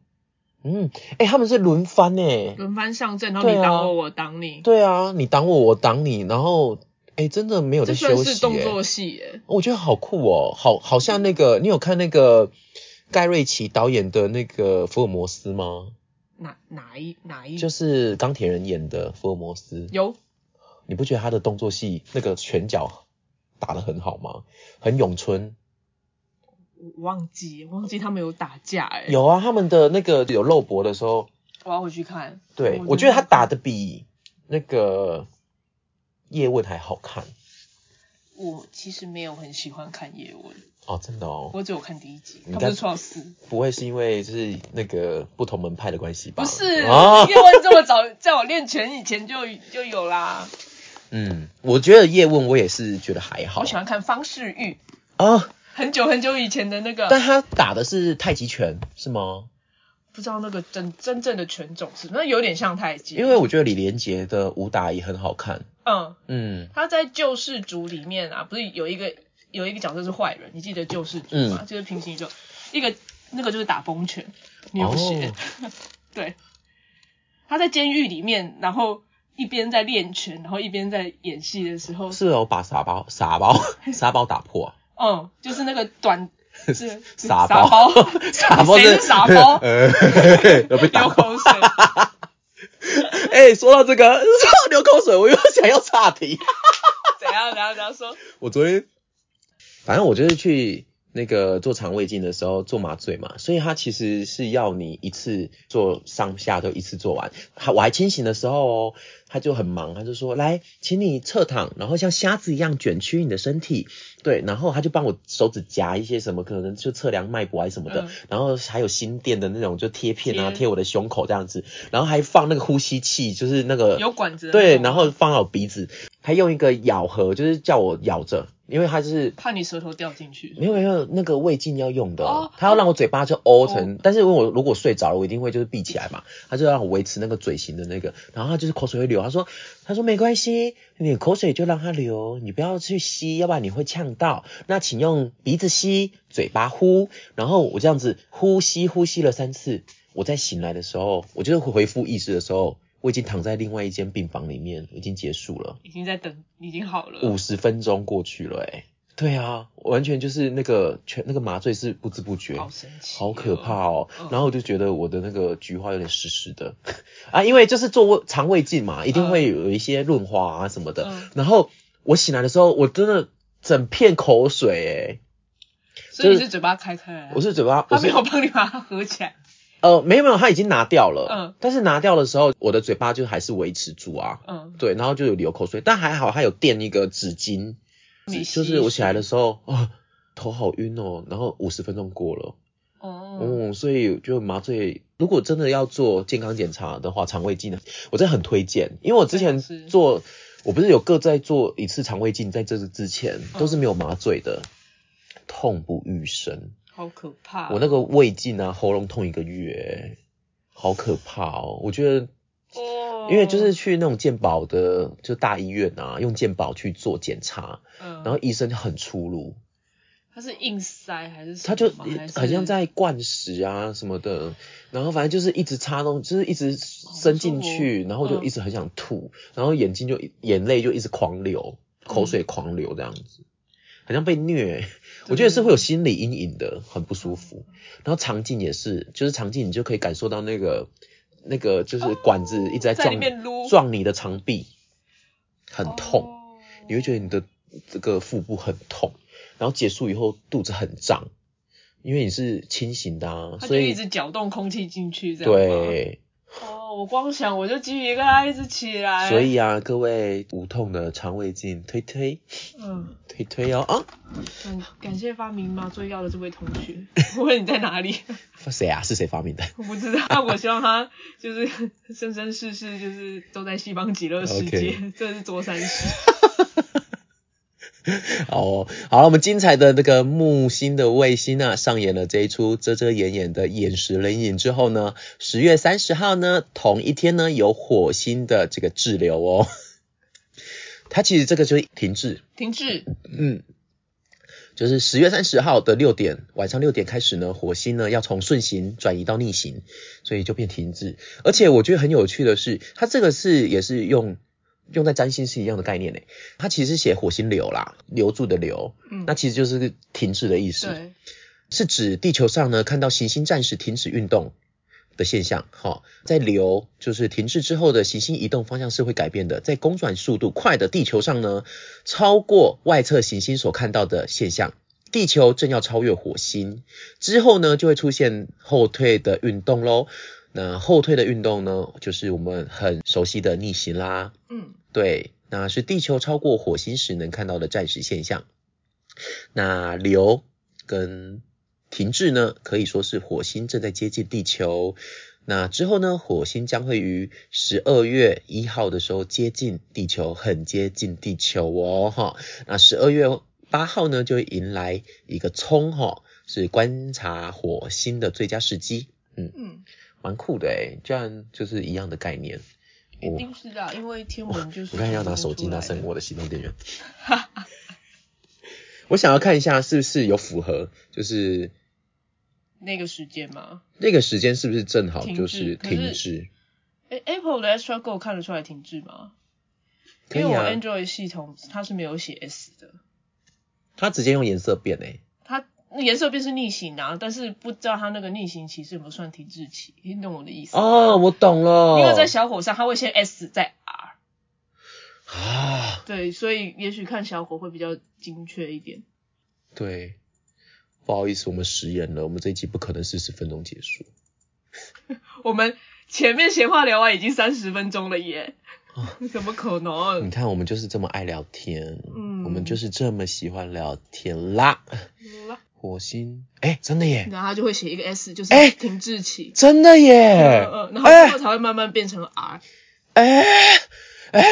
嗯，哎、他们是轮番呢。轮番上阵，然后你挡我，我挡你，对啊，你挡我，我挡你，然后哎、真的没有这在休息、算是动哎作戏耶。我觉得好酷哦，好好像那个，你有看那个盖瑞奇导演的那个福尔摩斯吗？哪哪一哪一就是钢铁人演的福尔摩斯，有你不觉得他的动作戏那个拳脚打得很好吗？很咏春。我忘记忘记他们有打架哎。有啊，他们的那个有肉搏的时候，我要回去看。对我我觉得他打的。的比那个叶问还好看我其实没有很喜欢看叶问，哦，真的哦，我只有看第一集，他不是出到四。不会是因为就是那个不同门派的关系吧？不是，哦叶问这么早，在我练拳以前就就有啦。嗯，我觉得叶问我也是觉得还好。我喜欢看方世玉，啊，很久很久以前的那个，但他打的是太极拳是吗？不知道那个真真正的拳种是，那有点像太极。因为我觉得李连杰的武打也很好看。嗯，嗯，他在救世主里面啊，不是有一个有一个角色是坏人，你记得救世主吗？嗯就是平行宇宙，一个那个就是打风拳，牛血，哦 对，他在监狱里面，然后一边在练拳，然后一边在演戏的时候，是哦，把沙包沙包沙包打破啊。嗯，就是那个短。是傻包包，傻包谁是傻包呃，要被打流口水。哎、说到这个流口水，我又想要岔题。怎样？怎样？怎样说？我昨天，反正我就是去那个做肠胃镜的时候做麻醉嘛，所以他其实是要你一次做上下都一次做完。还我还清醒的时候哦，他就很忙，他就说来，请你侧躺，然后像瞎子一样卷曲你的身体，对，然后他就帮我手指夹一些什么，可能就测量脉搏还是什么的，嗯。然后还有心电的那种就贴片啊，贴。贴我的胸口这样子，然后还放那个呼吸器，就是那个有管子对，然后放到鼻子，还用一个咬合，就是叫我咬着，因为他是怕你舌头掉进去。没有没有那个胃镜要用的，哦他要让我嘴巴就凹成，但是问我如果睡着了，我一定会就是闭起来嘛，他就让我维持那个嘴型的那个，然后他就是口水会流，他说他说没关系，你口水就让它流，你不要去吸，要不然你会呛到，那请用鼻子吸，嘴巴呼，然后我这样子呼吸呼吸了三次，我在醒来的时候，我就是回复意识的时候，我已经躺在另外一间病房里面，已经结束了。已经在等，已经好了。五十分钟过去了、欸，对啊，完全就是那个全那个麻醉是不知不觉，好神奇、好可怕。哦。嗯然后我就觉得我的那个菊花有点湿湿的 啊，因为就是做胃肠胃镜嘛，一定会有一些润滑啊什么的。嗯然后我醒来的时候，我真的整片口水、欸，所以你是嘴巴开开来、啊，我是嘴巴，我没有帮你把它合起来。呃，没有没有，他已经拿掉了。嗯但是拿掉的时候，我的嘴巴就还是维持住啊。嗯，对，然后就有流口水，但还好它有垫一个纸巾，你就是我起来的时候，啊，头好晕哦，然后五十分钟过了，哦，嗯，所以就麻醉。如果真的要做健康检查的话，肠胃镜呢，我真的很推荐，因为我之前做，我不是有各在做一次肠胃镜，在这个之前嗯都是没有麻醉的，痛不欲生。好可怕哦。我那个胃镜啊，喉咙痛一个月，好可怕哦。我觉得，哦，因为就是去那种健保的，就大医院啊，用健保去做检查，嗯，然后医生就很粗鲁，他是硬塞还是什他就好像在灌食啊什么的，然后反正就是一直插东，就是一直伸进去，然后就嗯一直很想吐，然后眼睛就眼泪就一直狂流，口嗯水狂流这样子，好像被虐，我觉得是会有心理阴影的，很不舒服。然后肠镜也是，就是肠镜你就可以感受到那个那个就是管子一直在在撞撞你的肠壁，很痛。哦你会觉得你的这个腹部很痛，然后结束以后肚子很胀，因为你是清醒的啊，所以一直搅动空气进去，这样。对，哦，我光想我就鸡皮疙瘩一直起来。所以啊，各位无痛的肠胃镜推推嗯，推推哦啊，感感谢发明麻醉药的这位同学。我问你在哪里？谁啊？是谁发明的？我不知道，我希望他就是 生生世世就是都在西方极乐世界这是卓山市。好哦，好了，我们精彩的那个木星的卫星啊，上演了这一出遮遮掩掩的眼食人影之后呢，十月三十号呢，同一天呢，有火星的这个滞留哦，它其实这个就是停滞，停滞，嗯，就是十月三十号的六点，晚上六点开始呢，火星呢要从顺行转移到逆行，所以就变停滞。而且我觉得很有趣的是，它这个是也是用用在占星是一样的概念诶，它其实写火星流啦，留住的留，嗯。那其实就是停滞的意思，是指地球上呢看到行星暂时停止运动。的现象，哈，在流就是停滞之后的行星移动方向是会改变的，在公转速度快的地球上呢，超过外侧行星所看到的现象，地球正要超越火星，之后呢就会出现后退的运动喽。那后退的运动呢，就是我们很熟悉的逆行啦。嗯，对，那是地球超过火星时能看到的暂时现象。那流跟停滞呢，可以说是火星正在接近地球。那之后呢，火星将会于十二月一号的时候接近地球，很接近地球哦，哈。那十二月八号呢，就会迎来一个冲，哈，是观察火星的最佳时机。嗯，嗯，蛮酷的诶，这样就是一样的概念。一定是的，因为天文就是。我刚才要拿手机拿胜我。的行动电源。我想要看一下是不是有符合，就是那个时间吗？那个时间是不是正好就是停滞？诶 a p p l e 的 Extra Go 看得出来停滞吗？因为我啊，Android 系统它是没有写 S 的，它直接用颜色变诶。它颜色便是逆行啊，但是不知道它那个逆行期是有没有算停滞期，你懂我的意思？哦，我懂了。因为在小火上，它会先 S 再 R，啊，对，所以也许看小火会比较精确一点。对，不好意思，我们食言了，我们这一集不可能四十分钟结束。我们前面闲话聊完已经三十分钟了耶，哦 怎么可能你？看，我们就是这么爱聊天，嗯我们就是这么喜欢聊天啦。火星，哎，真的耶，然后它就会写一个 S，就是哎停滞期。真的耶，嗯嗯，然后哎之后才会慢慢变成 R。哎哎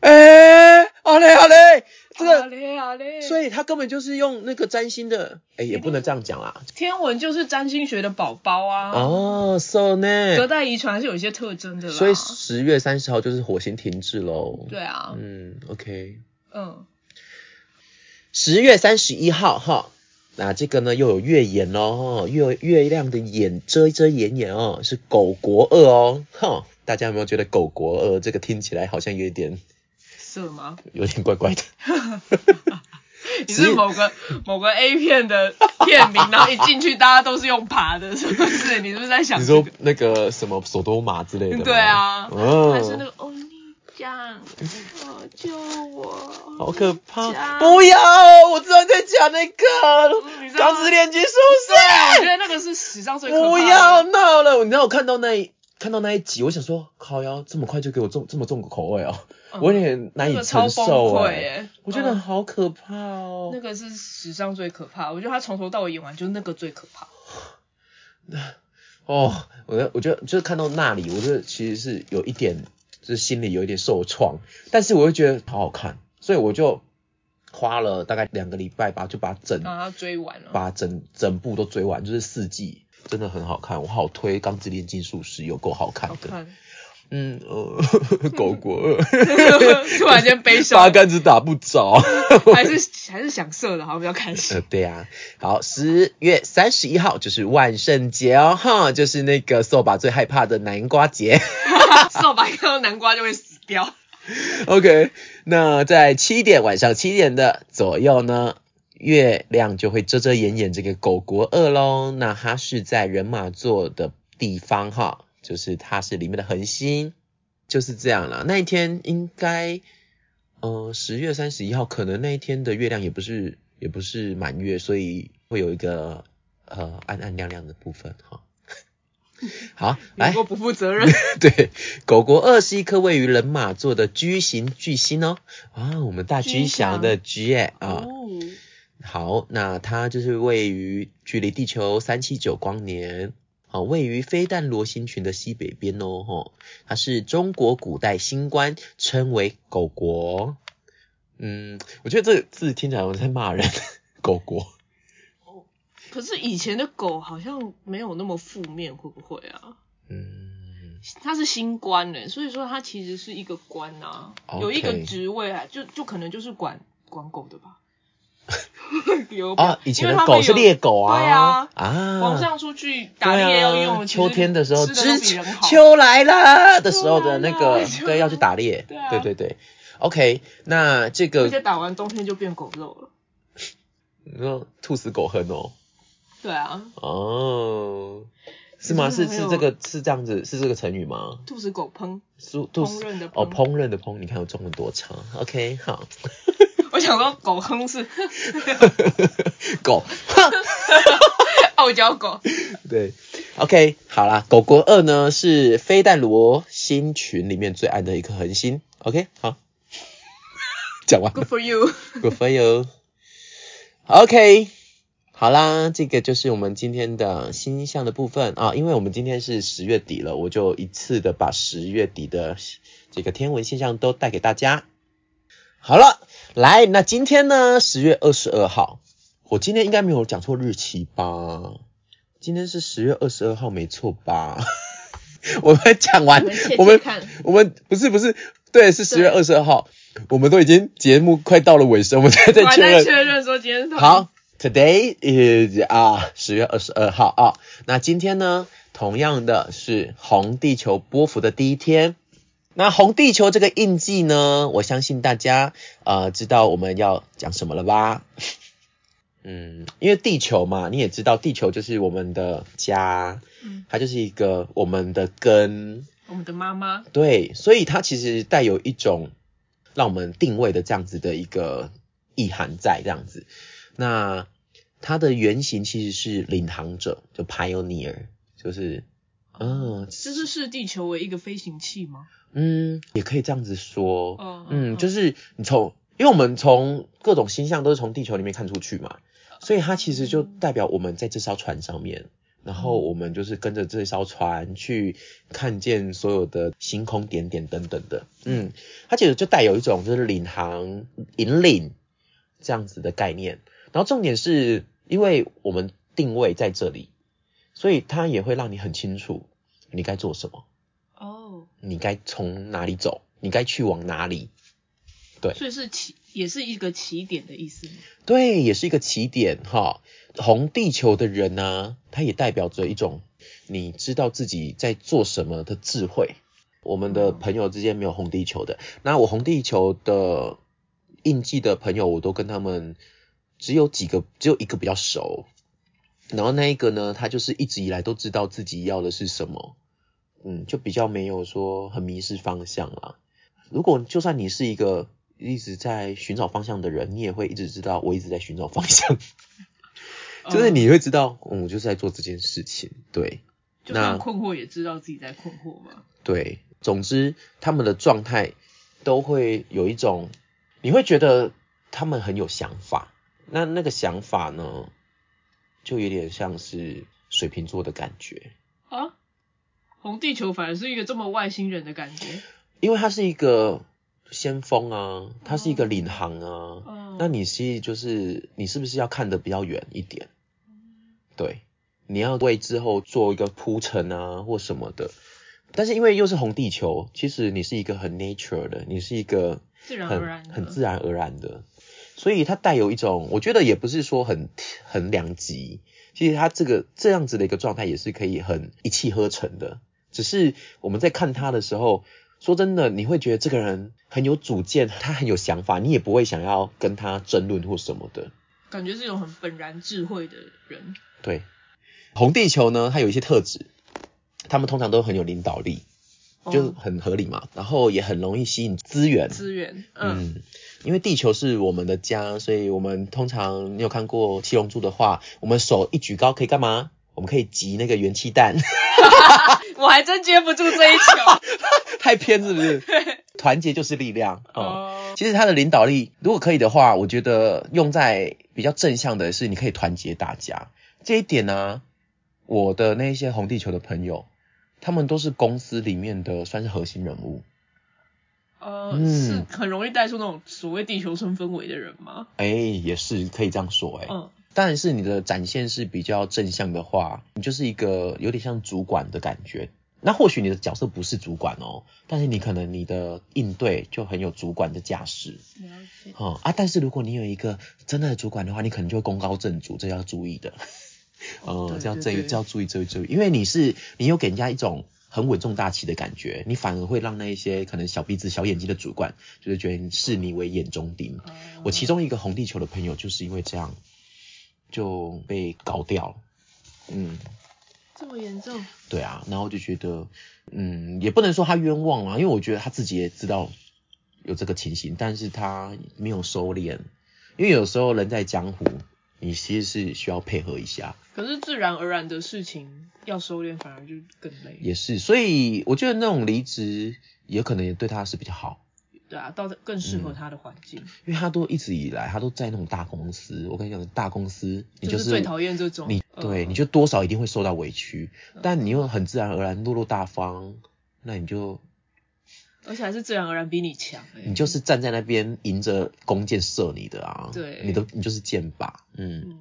哎，好嘞好嘞，这好个，嘞好嘞，所以他根本就是用那个占星的，哎，也不能这样讲啦。天文就是占星学的宝宝啊。哦，so 隔，代遗传还是有一些特征的啦。所以十月三十号就是火星停滞喽。对啊，嗯，OK，嗯，十月三十一号哈。那这个呢又有月眼哦，月月亮的眼遮遮掩掩哦，是狗国二哦，哈，大家有没有觉得狗国二这个听起来好像有一点色吗？有点怪怪的？你是某个某个 A 片的片名，然后一进去大家都是用爬的，是不是？你是不是在想、你这个？说那个什么索多玛之类的吗？对啊，嗯，还是那个欧尼酱，哦，救我！好可怕！不要，我知道你在讲那个。你在钢之炼金术对，我，觉得那个是史上最可怕的。不要闹了！你知道我看到那一看到那一集，我想说，靠呀这么快就给我重这么重个口味哦，嗯我有点难以承受哎、哎、我觉得嗯好可怕哦。那个是史上最可怕，我觉得他从头到尾演完就那个最可怕。哦，我我觉得就是看到那里，我觉得其实是有一点，就是心里有一点受创，但是我又觉得好好看，所以我就花了大概两个礼拜吧，就把整、把它追完了。把整整部都追完，就是四季，真的很好看，我好推《钢之炼金术师》，有够好看的。好看，嗯呃，狗国 突然间悲伤八，竿子打不着。还是还是想射的，好像比较开呃心。，对啊，好，十月三十一号就是万圣节哦，哈，就是那个扫把最害怕的南瓜节。扫把看到南瓜就会死掉。OK，那在七点晚上七点的左右呢，月亮就会遮遮掩掩这个狗国二喽。那它是在人马座的地方哈，就是它是里面的恒星，就是这样了。那一天应该，呃，十月三十一号，可能那一天的月亮也不是也不是满月，所以会有一个呃暗暗亮亮的部分哈。好，来不负责任。对，狗狗二是一颗位于人马座的巨型巨星哦。啊，我们大巨祥的巨哎啊。哦，好，那它就是位于距离地球三七九光年，好，位于飞弹罗星群的西北边哦。吼，它是中国古代新官，称为狗国。嗯，我觉得这个字听起来我在骂人，狗国。哦可是以前的狗好像没有那么负面，会不会啊？嗯，它是新官呢，所以说它其实是一个官啊有一个职位啊，就就可能就是管管狗的吧。有啊，以前的狗是猎狗啊。对啊啊，皇上出去打猎要用，秋天的时候。秋来了的时候的那个对，要去打猎，对啊对对对。OK，那这而个且打完冬天就变狗肉了。你说兔死狗烹哦，对啊，哦，是吗？是是这个是这样子，是这个成语吗？兔死狗烹，烹饪的哦，烹。烹饪的烹，你看我中了多长？OK，好，我想说狗哼是 狗，傲娇狗。对，OK，好啦，狗狗二呢是飞弹罗星群里面最暗的一颗恒星。OK，好，讲完 Good for you。，Good for you。OK，好啦，这个就是我们今天的星象的部分啊。因为我们今天是十月底了，我就一次的把十月底的这个天文现象都带给大家。好了，来，那今天呢，十月二十二号，我今天应该没有讲错日期吧？今天是十月二十二号，没错吧？我们讲完，我们看我们不是不是，对，是十月二对十二号，我们都已经节目快到了尾声，我们再再我还确认。在确认说今天是好，Today is 啊十月二十二号啊。那今天呢，同样的是红地球波幅的第一天。那红地球这个印记呢，我相信大家呃知道我们要讲什么了吧？嗯，因为地球嘛，你也知道，地球就是我们的家，嗯它就是一个我们的根，我们的妈妈。对，所以它其实带有一种让我们定位的这样子的一个意涵在这样子。那它的原型其实是领航者，就 pioneer，就是嗯这是视地球为一个飞行器吗？嗯，也可以这样子说。嗯嗯，就是你从，因为我们从各种星象都是从地球里面看出去嘛，所以它其实就代表我们在这艘船上面，然后我们就是跟着这艘船去看见所有的星空点点等等的。嗯，它其实就带有一种就是领航引领这样子的概念。然后重点是因为我们定位在这里，所以它也会让你很清楚你该做什么。哦，你该从哪里走，你该去往哪里。对所以是起，也是一个起点的意思吗？对，也是一个起点哈。红地球的人呢、它也代表着一种你知道自己在做什么的智慧。我们的朋友之间没有红地球的，那我红地球的印记的朋友，我都跟他们只有几个，只有一个比较熟。然后那一个呢，他就是一直以来都知道自己要的是什么，嗯，就比较没有说很迷失方向啦。如果就算你是一个一直在寻找方向的人，你也会一直知道我一直在寻找方向。就是你会知道，嗯，我就是在做这件事情，对。就算困惑也知道自己在困惑嘛。对，总之他们的状态都会有一种，你会觉得他们很有想法。那那个想法呢，就有点像是水瓶座的感觉啊。红地球反而是一个这么外星人的感觉，因为他是一个先锋啊，他是一个领航啊。那你是就是你是不是要看得比较远一点？对。你要为之后做一个铺陈啊，或什么的，但是因为又是红地球，其实你是一个很 nature 的，你是一个很很自然而然的，所以它带有一种，我觉得也不是说很很两极，其实它这个这样子的一个状态也是可以很一气呵成的，只是我们在看他的时候，说真的，你会觉得这个人很有主见，他很有想法，你也不会想要跟他争论或什么的，感觉是一种很本然智慧的人，对。红地球呢，它有一些特质，他们通常都很有领导力，就很合理嘛，然后也很容易吸引资源。资源，嗯，因为地球是我们的家，所以我们通常你有看过七龙珠的话，我们手一举高可以干嘛？我们可以集那个元气弹。我还真接不住这一球，太偏是不是？团结就是力量哦。其实他的领导力，如果可以的话，我觉得用在比较正向的是，你可以团结大家这一点呢。我的那些红地球的朋友，他们都是公司里面的算是核心人物。呃，是很容易带出那种所谓地球村氛围的人吗？哎，也是可以这样说，哎。嗯。但是你的展现是比较正向的话，你就是一个有点像主管的感觉。那或许你的角色不是主管哦，但是你可能你的应对就很有主管的架势。了解。哦啊，但是如果你有一个真的主管的话，你可能就功高震主，这要注意的。呃，这样这这要注意注意注意，因为你是你有给人家一种很稳重大气的感觉，你反而会让那一些可能小鼻子小眼睛的主管，就是觉得视你为眼中钉。我其中一个红地球的朋友就是因为这样就被搞掉了，嗯，这么严重？对啊，然后就觉得，嗯，也不能说他冤枉啊，因为我觉得他自己也知道有这个情形，但是他没有收敛，因为有时候人在江湖。你其实是需要配合一下，可是自然而然的事情要收敛，反而就更累。也是，所以我觉得那种离职也可能也对他是比较好。对啊，到更适合他的环境。因为他都一直以来，他都在那种大公司。我跟你讲，大公司你就是最讨厌这种。你对，你就多少一定会受到委屈，但你又很自然而然落落大方，那你就。而且还是自然而然比你强，你就是站在那边迎着弓箭射你的啊，对，你都你就是箭靶，嗯，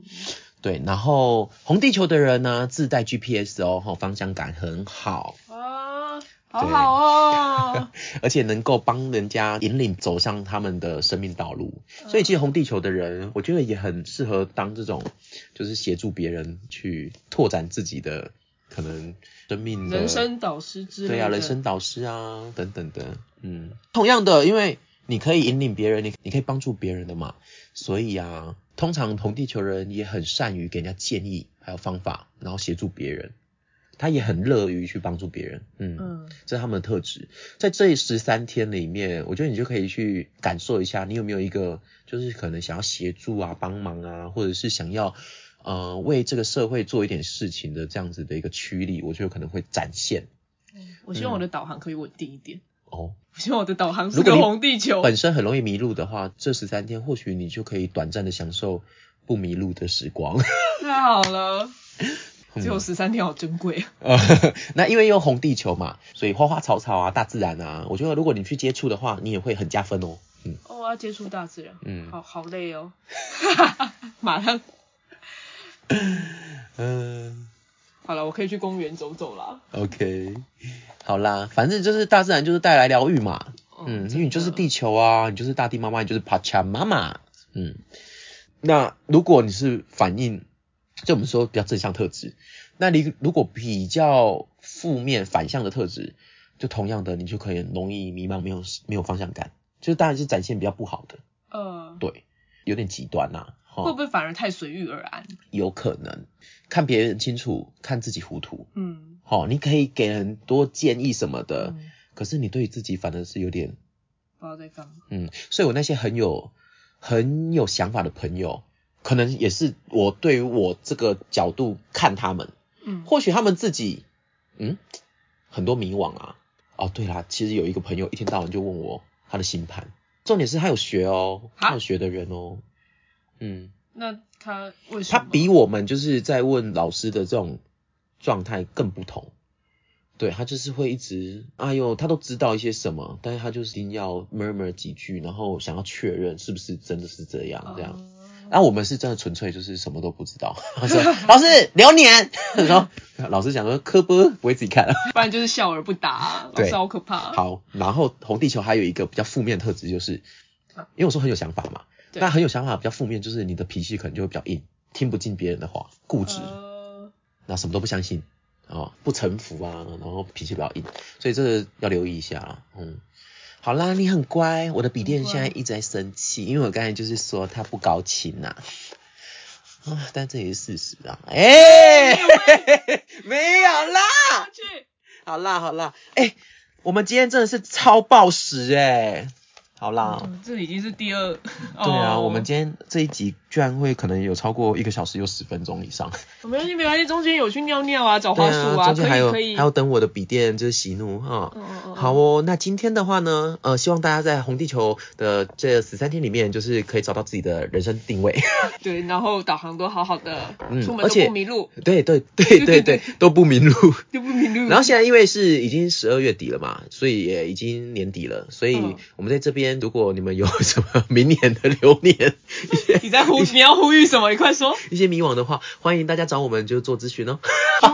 对，然后红地球的人呢自带 GPS 哦，哈，方向感很好。啊，好好哦，而且能够帮人家引领走上他们的生命道路，所以其实红地球的人，我觉得也很适合当这种，就是协助别人去拓展自己的。可能生命人生导师之类的，对啊，人生导师啊，等等的，嗯，同样的，因为你可以引领别人，你你可以帮助别人的嘛，所以啊，通常同地球人也很善于给人家建议，还有方法，然后协助别人，他也很乐于去帮助别人，嗯，嗯，这是他们的特质。在这十三天里面，我觉得你就可以去感受一下，你有没有一个就是可能想要协助啊、帮忙啊，或者是想要。呃，为这个社会做一点事情的这样子的一个驱力，我觉得可能会展现。嗯，我希望我的导航可以稳定一点。哦，我希望我的导航是个红地球。本身很容易迷路的话，这十三天或许你就可以短暂的享受不迷路的时光。太好了，只有十三天好珍贵啊。那因为用红地球嘛，所以花花草草啊，大自然啊，我觉得如果你去接触的话，你也会很加分哦。嗯，哦，我要接触大自然，嗯，好好累哦。哈哈，马上。嗯，好了，我可以去公园走走了。OK，好啦，反正就是大自然就是带来疗愈嘛。嗯，因为你就是地球啊，你就是大地妈妈，你就是帕恰妈妈。嗯，那如果你是反应，就我们说比较正向特质，那你如果比较负面反向的特质，就同样的，你就可以容易迷茫，没有没有方向感，就是当然是展现比较不好的。嗯，对，有点极端呐。会不会反而太随遇而安？有可能，看别人清楚，看自己糊涂。嗯，好，你可以给很多建议什么的，可是你对自己反而是有点不知道在干嘛。嗯，所以我那些很有很有想法的朋友，可能也是我对于我这个角度看他们，嗯，或许他们自己，嗯，很多迷惘啊。哦，对啦，其实有一个朋友一天到晚就问我他的星盘，重点是他有学哦，他有学的人哦，嗯，那他为什么他比我们就是在问老师的这种状态更不同。对他就是会一直，哎呦，他都知道一些什么，但是他就是一定要 murmur 几句，然后想要确认是不是真的是这样这样。然后我们是真的纯粹就是什么都不知道。说老师流年，然后老师讲说科波不会自己看，不然就是笑而不答，老师，好可怕。好，然后红地球还有一个比较负面特质，就是因为我说很有想法嘛，但很有想法比较负面，就是你的脾气可能就会比较硬，听不进别人的话，固执，那什么都不相信。哦，不臣服啊，然后脾气比较硬，所以这个要留意一下啊嗯，好啦，你很乖，我的笔电现在一直在生气，因为我刚才就是说它不高清呐。啊，但这也是事实啊。哎，没有啦。好啦好啦，哎，我们今天真的是超暴食哎。好啦，这已经是第二。对啊，我们今天这一集居然会可能有超过一个小时，有十分钟以上。没关系，没关系，中间有去尿尿啊，找花束啊，可以可以。还有等我的笔电就是喜怒哈。嗯嗯嗯。好哦，那今天的话呢，呃，希望大家在红地球的这十三天里面，就是可以找到自己的人生定位。对，然后导航都好好的，出门都不迷路。对对对对对，都不迷路。都不迷路。然后现在因为是已经十二月底了嘛，所以也已经年底了，所以我们在这边。如果你们有什么明年的流年，你在呼你要呼吁什么？你快说。一些迷惘的话，欢迎大家找我们就做咨询哦。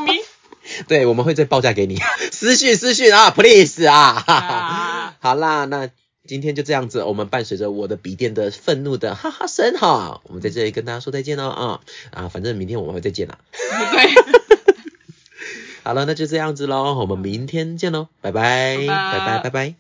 迷？对，我们会再报价给你。私讯私讯啊，please 啊。好啦，那今天就这样子，我们伴随着我的笔电的愤怒的哈哈声哈，我们在这里跟大家说再见喽啊啊，反正明天我们会再见啦。对。好了，那就这样子喽，我们明天见喽，拜拜，拜拜，拜拜。